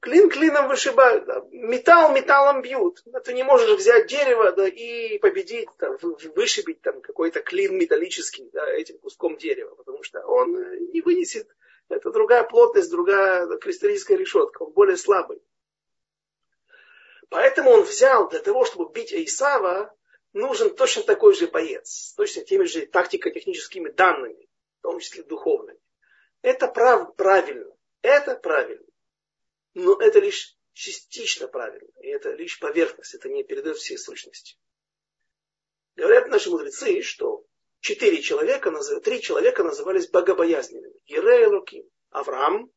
клин клином вышибают, металл металлом бьют. Ты не можешь взять дерево да, и победить, там, вышибить там, какой-то клин металлический да, этим куском дерева, потому что он не вынесет это другая плотность, другая кристаллическая решетка. Он более слабый. Поэтому он взял для того, чтобы бить Исава, нужен точно такой же боец. Точно теми же тактико-техническими данными, в том числе духовными. Это прав, правильно. Это правильно. Но это лишь частично правильно. И это лишь поверхность. Это не передает всей сущности. Говорят наши мудрецы, что четыре человека, три человека назывались богобоязненными. Ире Луким, Авраам,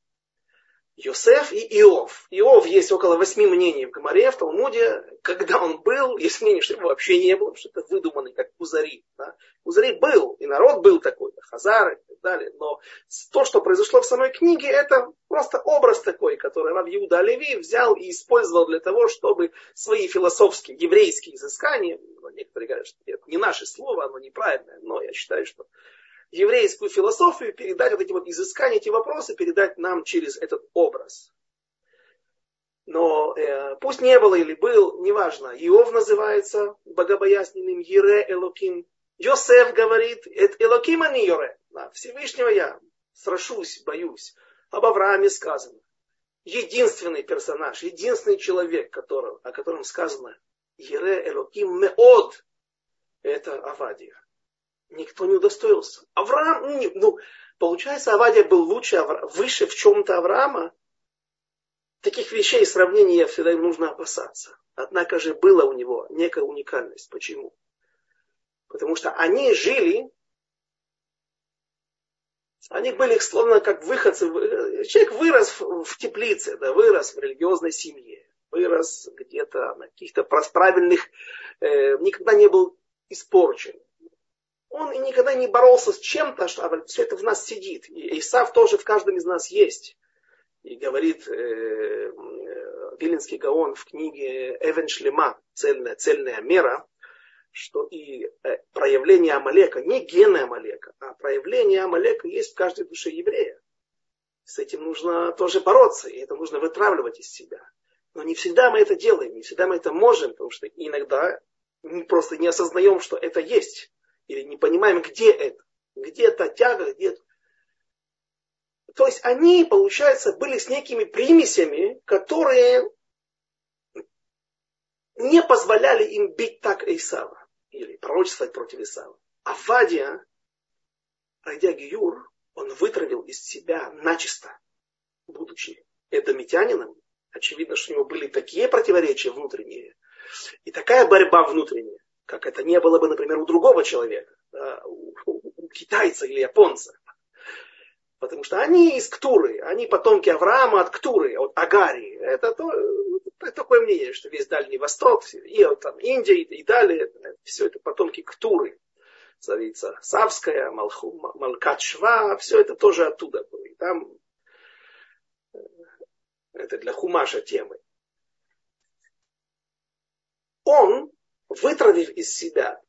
Йосеф и Иов. Иов есть около восьми мнений в Гамаре, в Талмуде, когда он был, есть мнение, что его вообще не было, что это выдуманный, как Кузари. Да? Кузари был, и народ был такой, Хазары и так далее. Но то, что произошло в самой книге, это просто образ такой, который Рав Иуда Леви взял и использовал для того, чтобы свои философские, еврейские изыскания, некоторые говорят, что это не наше слово, оно неправильное, но я считаю, что еврейскую философию, передать вот эти вот изыскания, эти вопросы, передать нам через этот образ. Но э, пусть не было или был, неважно. Иов называется богобоязненным Ере Элоким. Йосеф говорит, это Элоким, а не Йоре. Да, Всевышнего я страшусь, боюсь. Об Аврааме сказано. Единственный персонаж, единственный человек, которого, о котором сказано Ере Элоким Меод, это Авадия никто не удостоился. Авраам, ну, ну получается, Авадия был лучше, выше в чем-то Авраама. Таких вещей, сравнений я всегда нужно опасаться. Однако же была у него некая уникальность. Почему? Потому что они жили, они были словно как выходцы. Человек вырос в теплице, да, вырос в религиозной семье, вырос где-то на каких-то правильных, э, никогда не был испорчен он и никогда не боролся с чем-то, что а все это в нас сидит. И Исав тоже в каждом из нас есть. И говорит э, э, Виленский Гаон в книге Эвен Шлема, цельная, цельная мера, что и э, проявление Амалека, не гены Амалека, а проявление Амалека есть в каждой душе еврея. С этим нужно тоже бороться, и это нужно вытравливать из себя. Но не всегда мы это делаем, не всегда мы это можем, потому что иногда мы просто не осознаем, что это есть. Или не понимаем, где это. Где эта тяга, где это. То есть они, получается, были с некими примесями, которые не позволяли им бить так Исава. Или пророчествовать против Исава. А Вадия, пройдя Гиюр, он вытравил из себя начисто, будучи эдомитянином, очевидно, что у него были такие противоречия внутренние и такая борьба внутренняя, как это не было бы, например, у другого человека, да, у, у китайца или японца. Потому что они из Ктуры, они потомки Авраама от Ктуры, от Агарии. Это, то, это такое мнение, что весь Дальний Восток, и вот, там, Индия и далее, все это потомки Ктуры. Царица Савская, Малху, Малкат все это тоже оттуда было. И там это для Хумаша темы. Он, вытравив из себя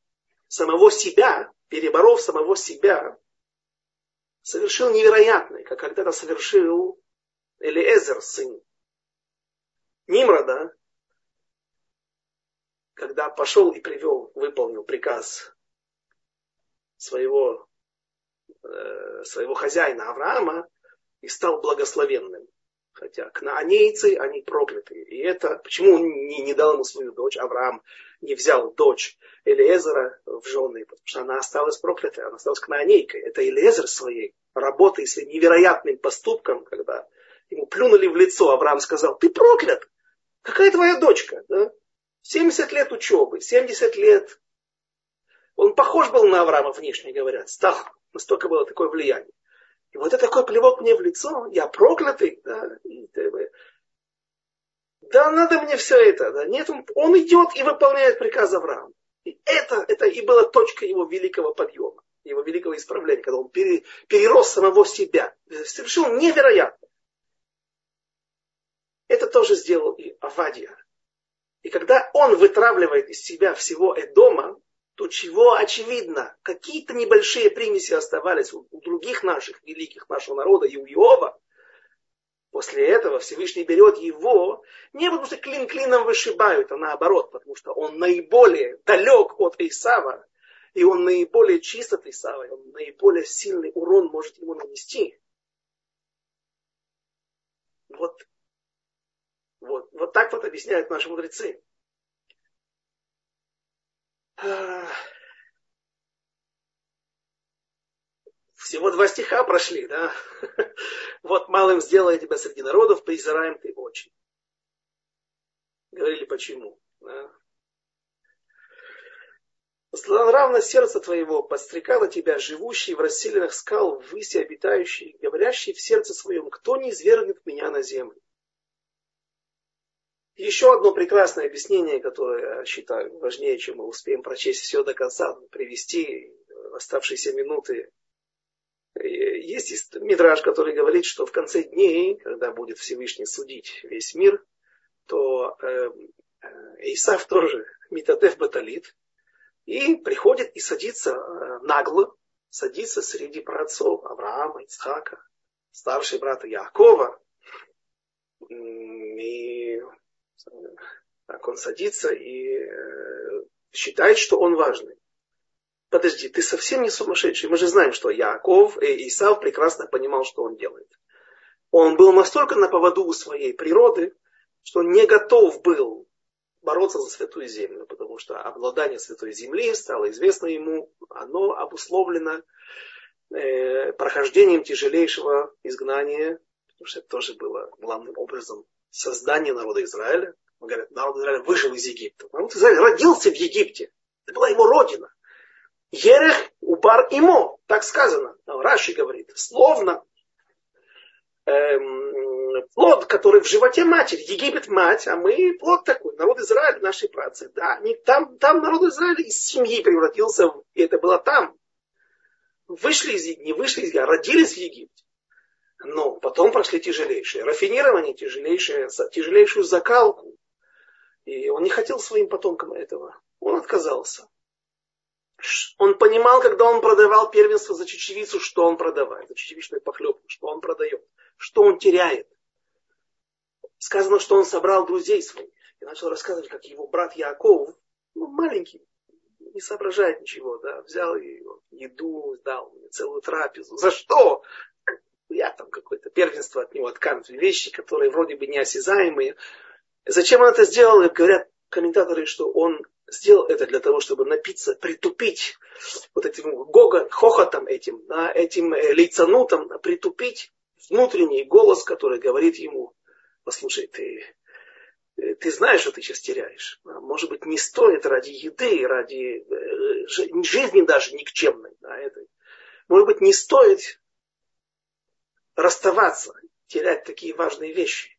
самого себя, переборов самого себя, совершил невероятное, как когда-то совершил Элиэзер, сын Нимрода, когда пошел и привел, выполнил приказ своего, э, своего хозяина Авраама и стал благословенным. Хотя кнаанейцы, они проклятые. И это, почему он не, не дал ему свою дочь, Авраам не взял дочь Элиезера в жены, потому что она осталась проклятой, она осталась кнаанейкой. Это Элиезер своей работой, с невероятным поступком, когда ему плюнули в лицо, Авраам сказал, ты проклят, какая твоя дочка? Да? 70 лет учебы, 70 лет. Он похож был на Авраама внешне, говорят, стал, настолько было такое влияние. И вот это такой плевок мне в лицо, я проклятый. Да, и, да надо мне все это. Да. Нет, он, он идет и выполняет приказ Авраама. И это, это и была точка его великого подъема, его великого исправления, когда он пере, перерос самого себя. Совершил невероятно. Это тоже сделал и Авадия. И когда он вытравливает из себя всего Эдома, то чего очевидно, какие-то небольшие примеси оставались у, у других наших великих, нашего народа и у Иова, после этого Всевышний берет его, не потому что клин клином вышибают, а наоборот, потому что он наиболее далек от Исава, и он наиболее чист от Исава, и он наиболее сильный урон может ему нанести. Вот, вот, вот так вот объясняют наши мудрецы. Всего два стиха прошли, да? Вот малым сделай тебя среди народов, презираем ты очень. Говорили почему. Да? Злонравно сердце твоего подстрекало тебя, живущий в расселенных скал, выси обитающий, говорящий в сердце своем, кто не извергнет меня на землю. Еще одно прекрасное объяснение, которое я считаю важнее, чем мы успеем прочесть все до конца, привести в оставшиеся минуты. Есть мидраж, который говорит, что в конце дней, когда будет Всевышний судить весь мир, то э, Исав тоже Митатев Баталит, и приходит и садится э, нагло, садится среди праотцов Авраама, Ицхака, старший брата Якова, и так он садится и э, считает, что он важный. Подожди, ты совсем не сумасшедший. Мы же знаем, что Яков и Исав прекрасно понимал, что он делает. Он был настолько на поводу у своей природы, что не готов был бороться за святую землю, потому что обладание святой земли стало известно ему, оно обусловлено э, прохождением тяжелейшего изгнания, потому что это тоже было главным образом создание народа Израиля. Он говорит, народ Израиля вышел из Египта. Народ Израиля родился в Египте. Это была его родина. Ерех убар имо, так сказано. Раши говорит, словно эм, плод, который в животе матери. Египет мать, а мы плод такой. Народ Израиля, наши працы. Да, они, там, там народ Израиля из семьи превратился, и это было там. Вышли из не вышли из Египта, родились в Египте. Но потом прошли тяжелейшие рафинирование, тяжелейшее, тяжелейшую закалку. И он не хотел своим потомкам этого. Он отказался. Он понимал, когда он продавал первенство за чечевицу, что он продавает, за чечевичную похлебку, что он продает, что он теряет. Сказано, что он собрал друзей своих и начал рассказывать, как его брат Яков, ну, маленький, не соображает ничего, да, взял ее, еду, дал целую трапезу. За что? Я там какое-то первенство от него откармливаю, вещи, которые вроде бы неосязаемые. Зачем он это сделал? Говорят комментаторы, что он сделал это для того, чтобы напиться, притупить вот этим гога, хохотом этим, да, этим э, лицанутом, притупить внутренний голос, который говорит ему, послушай, ты Э, ты знаешь, что ты сейчас теряешь. А, может быть, не стоит ради еды, ради э, жизни даже никчемной. Да, этой. Может быть, не стоит расставаться, терять такие важные вещи.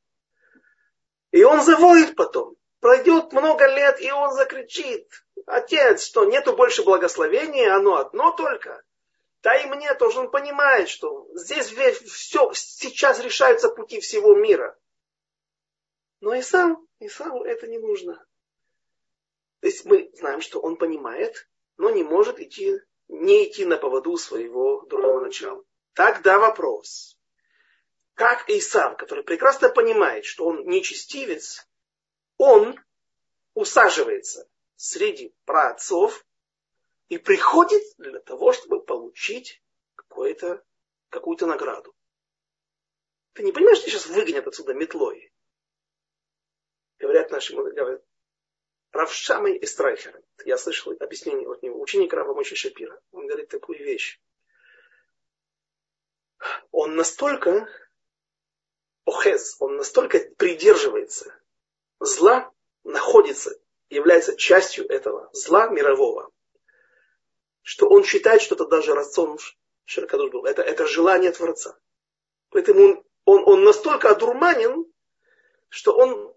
И он завоет потом. Пройдет много лет, и он закричит. Отец, что нету больше благословения, оно одно только. Да и мне тоже он понимает, что здесь все, сейчас решаются пути всего мира. Но Исау, Исау это не нужно. То есть мы знаем, что он понимает, но не может идти, не идти на поводу своего другого начала. Тогда вопрос. Как Исав, который прекрасно понимает, что он нечестивец, он усаживается среди праотцов и приходит для того, чтобы получить какую-то награду. Ты не понимаешь, что сейчас выгонят отсюда метлой? говорят наши говорят, Равшамой и Страйхер. Я слышал объяснение от него. Ученик Рава Мойши Шапира. Он говорит такую вещь. Он настолько охез, он настолько придерживается зла, находится, является частью этого зла мирового, что он считает, что это даже рацион Ширкадуш был. Это, это желание Творца. Поэтому он, он, он настолько одурманен, что он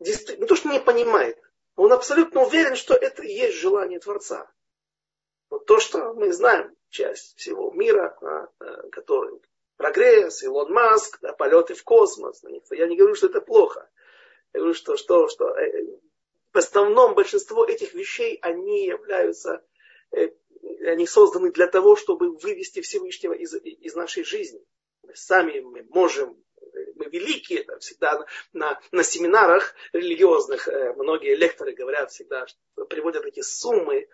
не то, что не понимает, он абсолютно уверен, что это и есть желание Творца. Вот то, что мы знаем, часть всего мира, а, а, который прогресс, Илон Маск, да, полеты в космос. Я не говорю, что это плохо. Я говорю, что, что, что э, в основном большинство этих вещей, они являются, э, они созданы для того, чтобы вывести Всевышнего из, из нашей жизни. Сами мы можем мы великие, это всегда на, на семинарах религиозных э, многие лекторы говорят всегда, что приводят эти суммы,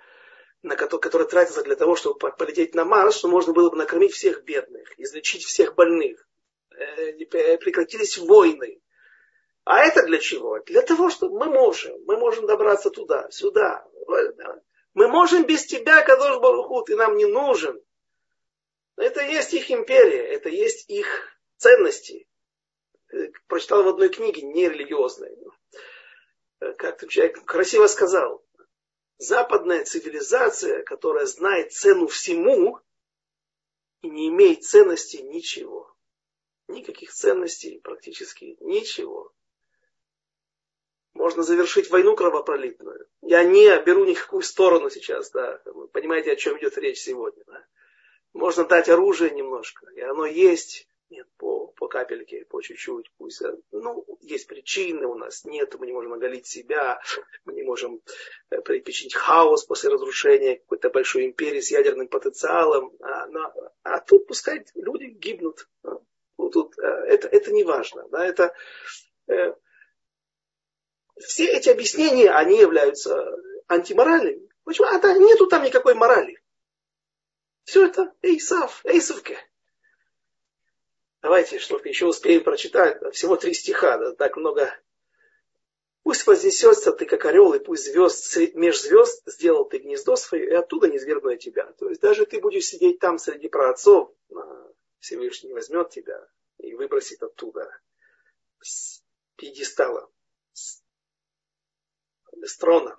на которые, которые тратятся для того, чтобы полететь на Марс, что можно было бы накормить всех бедных, излечить всех больных, э, прекратились войны. А это для чего? Для того, чтобы мы можем, мы можем добраться туда, сюда. Мы можем без тебя, Кадош Баруху, ты нам не нужен. Это есть их империя, это есть их ценности прочитал в одной книге, нерелигиозной, как человек красиво сказал, западная цивилизация, которая знает цену всему и не имеет ценности ничего. Никаких ценностей практически ничего. Можно завершить войну кровопролитную. Я не беру никакую сторону сейчас, да. Вы понимаете, о чем идет речь сегодня. Да? Можно дать оружие немножко, и оно есть. Нет, по, по капельке, по чуть-чуть, пусть. Э, ну, есть причины у нас, нет, мы не можем оголить себя, мы не можем э, припечить хаос после разрушения какой-то большой империи с ядерным потенциалом. А, но, а тут пускай люди гибнут. Ну, тут, э, это, это не важно. Да, это, все эти объяснения, они являются антиморальными. Почему? А да, нету там никакой морали. Все это Эйсав, Эйсовке. Давайте что-то еще успеем прочитать. Всего три стиха, да, так много. Пусть вознесется ты, как орел, и пусть звезд, меж звезд сделал ты гнездо свое, и оттуда не свергну тебя. То есть даже ты будешь сидеть там среди праотцов, Всевышний возьмет тебя и выбросит оттуда с пьедестала, с трона.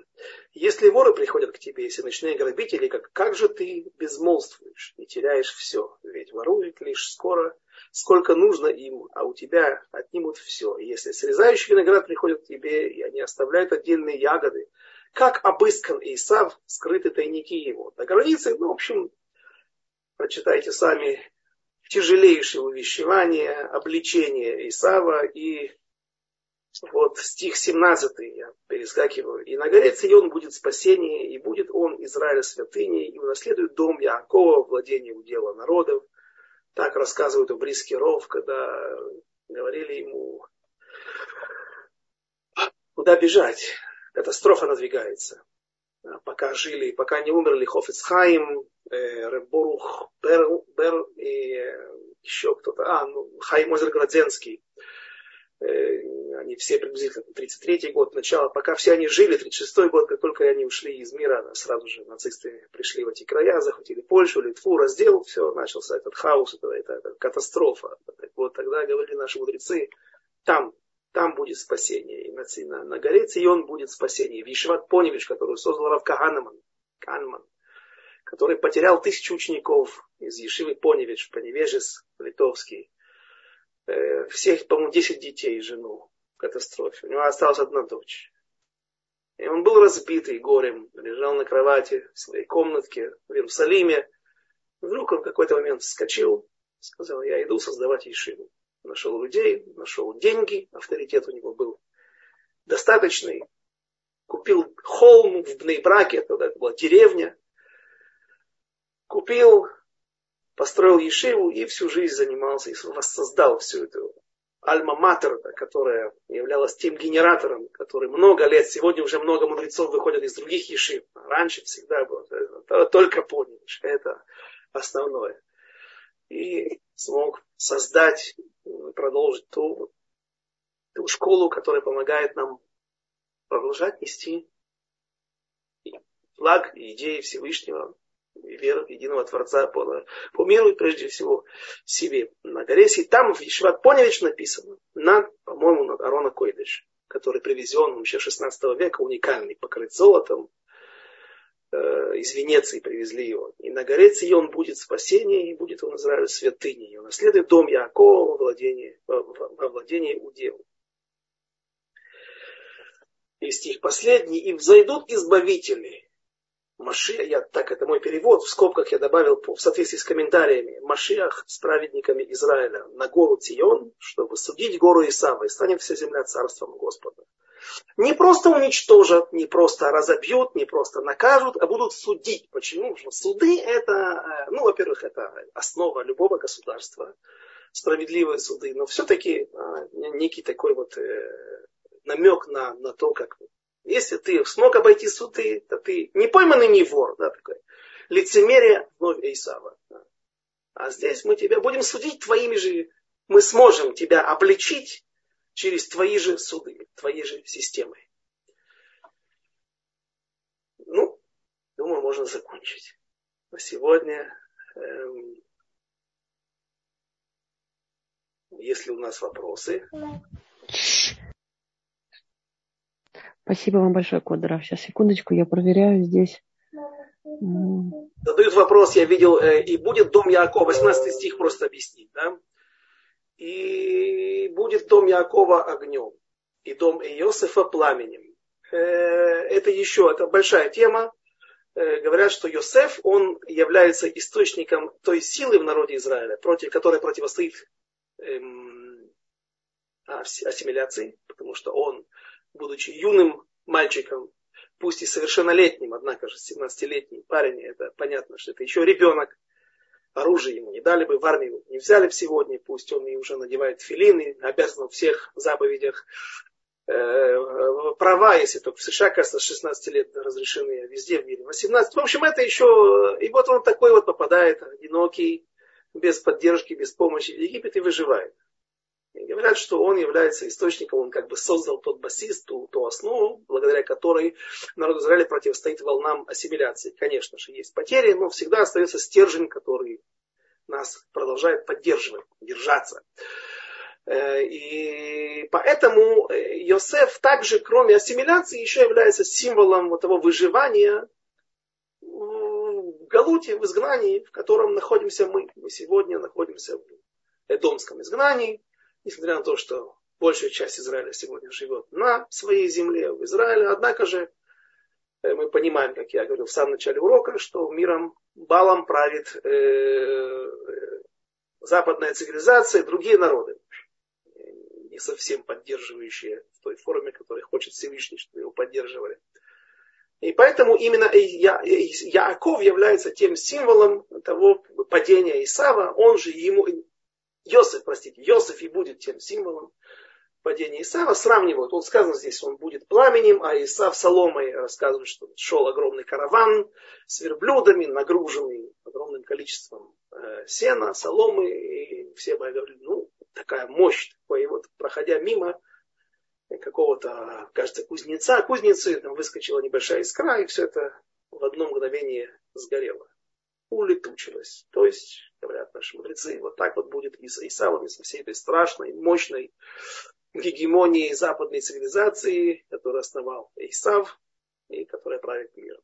Если воры приходят к тебе, если ночные грабители, как, как же ты безмолвствуешь и теряешь все? Ведь воруют лишь скоро сколько нужно им, а у тебя отнимут все. Если срезающий виноград приходит к тебе, и они оставляют отдельные ягоды, как обыскан Исав, скрыты тайники его. На границе, ну, в общем, прочитайте сами тяжелейшее увещевание, обличение Исава и вот стих 17, я перескакиваю. «И на горе Цион будет спасение, и будет он Израиля святыней, и унаследует дом Якова, владение удела народов». Так рассказывают у Бриски Ров, когда говорили ему, куда бежать. Катастрофа надвигается. Пока жили, пока не умерли Хофицхайм, э, Реборух, Бер, Бер и э, еще кто-то, а, ну, Хайм Озерградзенский, Э, они все приблизительно 33 год, начало, пока все они жили, 36 год, как только они ушли из мира, сразу же нацисты пришли в эти края, захватили Польшу, Литву, раздел, все, начался этот хаос, это, это, это катастрофа. Так вот тогда говорили наши мудрецы, там, там будет спасение, и на, на, на горе Цион будет спасение. Вишват Поневич, который создал Рав Каганман, Канман, который потерял тысячу учеников из Ешивы Поневич, Поневежес литовский, Э, всех, по-моему, 10 детей жену в катастрофе. У него осталась одна дочь. И он был разбитый горем, лежал на кровати в своей комнатке в Иерусалиме. Вдруг он в какой-то момент вскочил, сказал, я иду создавать Ешиву. Нашел людей, нашел деньги, авторитет у него был достаточный. Купил холм в Бнейбраке, тогда это была деревня. Купил построил Ешиву и всю жизнь занимался и воссоздал всю эту альма-матер, которая являлась тем генератором, который много лет, сегодня уже много мудрецов выходят из других ешив. Раньше всегда было, только понял, это основное. И смог создать, продолжить ту, ту школу, которая помогает нам продолжать нести флаг идеи Всевышнего веру в единого Творца по, по миру и прежде всего себе. На горе и там в Ешиват Поневич написано, над, по-моему, над Арона Койдыш, который привезен еще 16 века, уникальный, покрыт золотом, э, из Венеции привезли его. И на горе Цион будет спасение, и будет он Израиль святыней. И он наследует дом Якова во владении, во, во владении уделу. И стих последний. И взойдут избавители, Машиах, я, так это мой перевод, в скобках я добавил в соответствии с комментариями, Машиах с праведниками Израиля на гору Тион, чтобы судить гору Исава, и станет вся земля царством Господа. Не просто уничтожат, не просто разобьют, не просто накажут, а будут судить. Почему? Потому что суды это, э, ну, во-первых, это основа любого государства, справедливые суды, но все-таки а, некий такой вот э, намек на, на то, как если ты смог обойти суды, то ты не пойманный не вор, да, такой. Лицемерие вновь Исава. Да. А здесь мы тебя будем судить твоими же, мы сможем тебя обличить через твои же суды, твоей же системой. Ну, думаю, можно закончить. На сегодня, эм, если у нас вопросы.
Спасибо вам большое, Кодра. Сейчас, секундочку, я проверяю здесь.
Задают вопрос, я видел, э, и будет дом Якова, 18 стих просто объяснить, да? И будет дом Якова огнем, и дом Иосифа пламенем. Э, это еще, это большая тема. Э, говорят, что Йосеф, он является источником той силы в народе Израиля, против которой противостоит эм, ассимиляции, потому что он будучи юным мальчиком, пусть и совершеннолетним, однако же 17-летний парень, это понятно, что это еще ребенок, оружие ему не дали бы, в армию не взяли бы сегодня, пусть он и уже надевает филины, обязан в всех заповедях э, права, если только в США, кажется, с 16 лет разрешены, а везде в мире 18. В общем, это еще, и вот он такой вот попадает, одинокий, без поддержки, без помощи в Египет и выживает. Говорят, что он является источником, он как бы создал тот басист, ту, ту основу, благодаря которой народ Израиля противостоит волнам ассимиляции. Конечно же, есть потери, но всегда остается стержень, который нас продолжает поддерживать, держаться. Э, и поэтому Йосеф также, кроме ассимиляции, еще является символом вот того выживания в Галуте, в изгнании, в котором находимся мы. Мы сегодня находимся в Эдомском изгнании, несмотря на то, что большая часть Израиля сегодня живет на своей земле, в Израиле, однако же э, мы понимаем, как я говорил в самом начале урока, что миром балом правит э, э, западная цивилизация и другие народы. не совсем поддерживающие в той форме, которой хочет Всевышний, чтобы его поддерживали. И поэтому именно Я, Яаков является тем символом того падения Исава, он же ему, Йосиф, простите, Йосиф и будет тем символом падения Исава, сравнивают. Он сказано здесь, он будет пламенем, а Исав соломой рассказывает, что шел огромный караван с верблюдами, нагруженный огромным количеством э, сена, соломы, и все бы говорили, ну, такая мощь, такой, и вот проходя мимо, какого-то, кажется, кузнеца, кузницы, там выскочила небольшая искра, и все это в одно мгновение сгорело. Улетучилось. То есть, говорят наши мудрецы, вот так вот будет и с Исавом, и со всей этой страшной, мощной гегемонией западной цивилизации, которую основал Исав, и которая правит миром.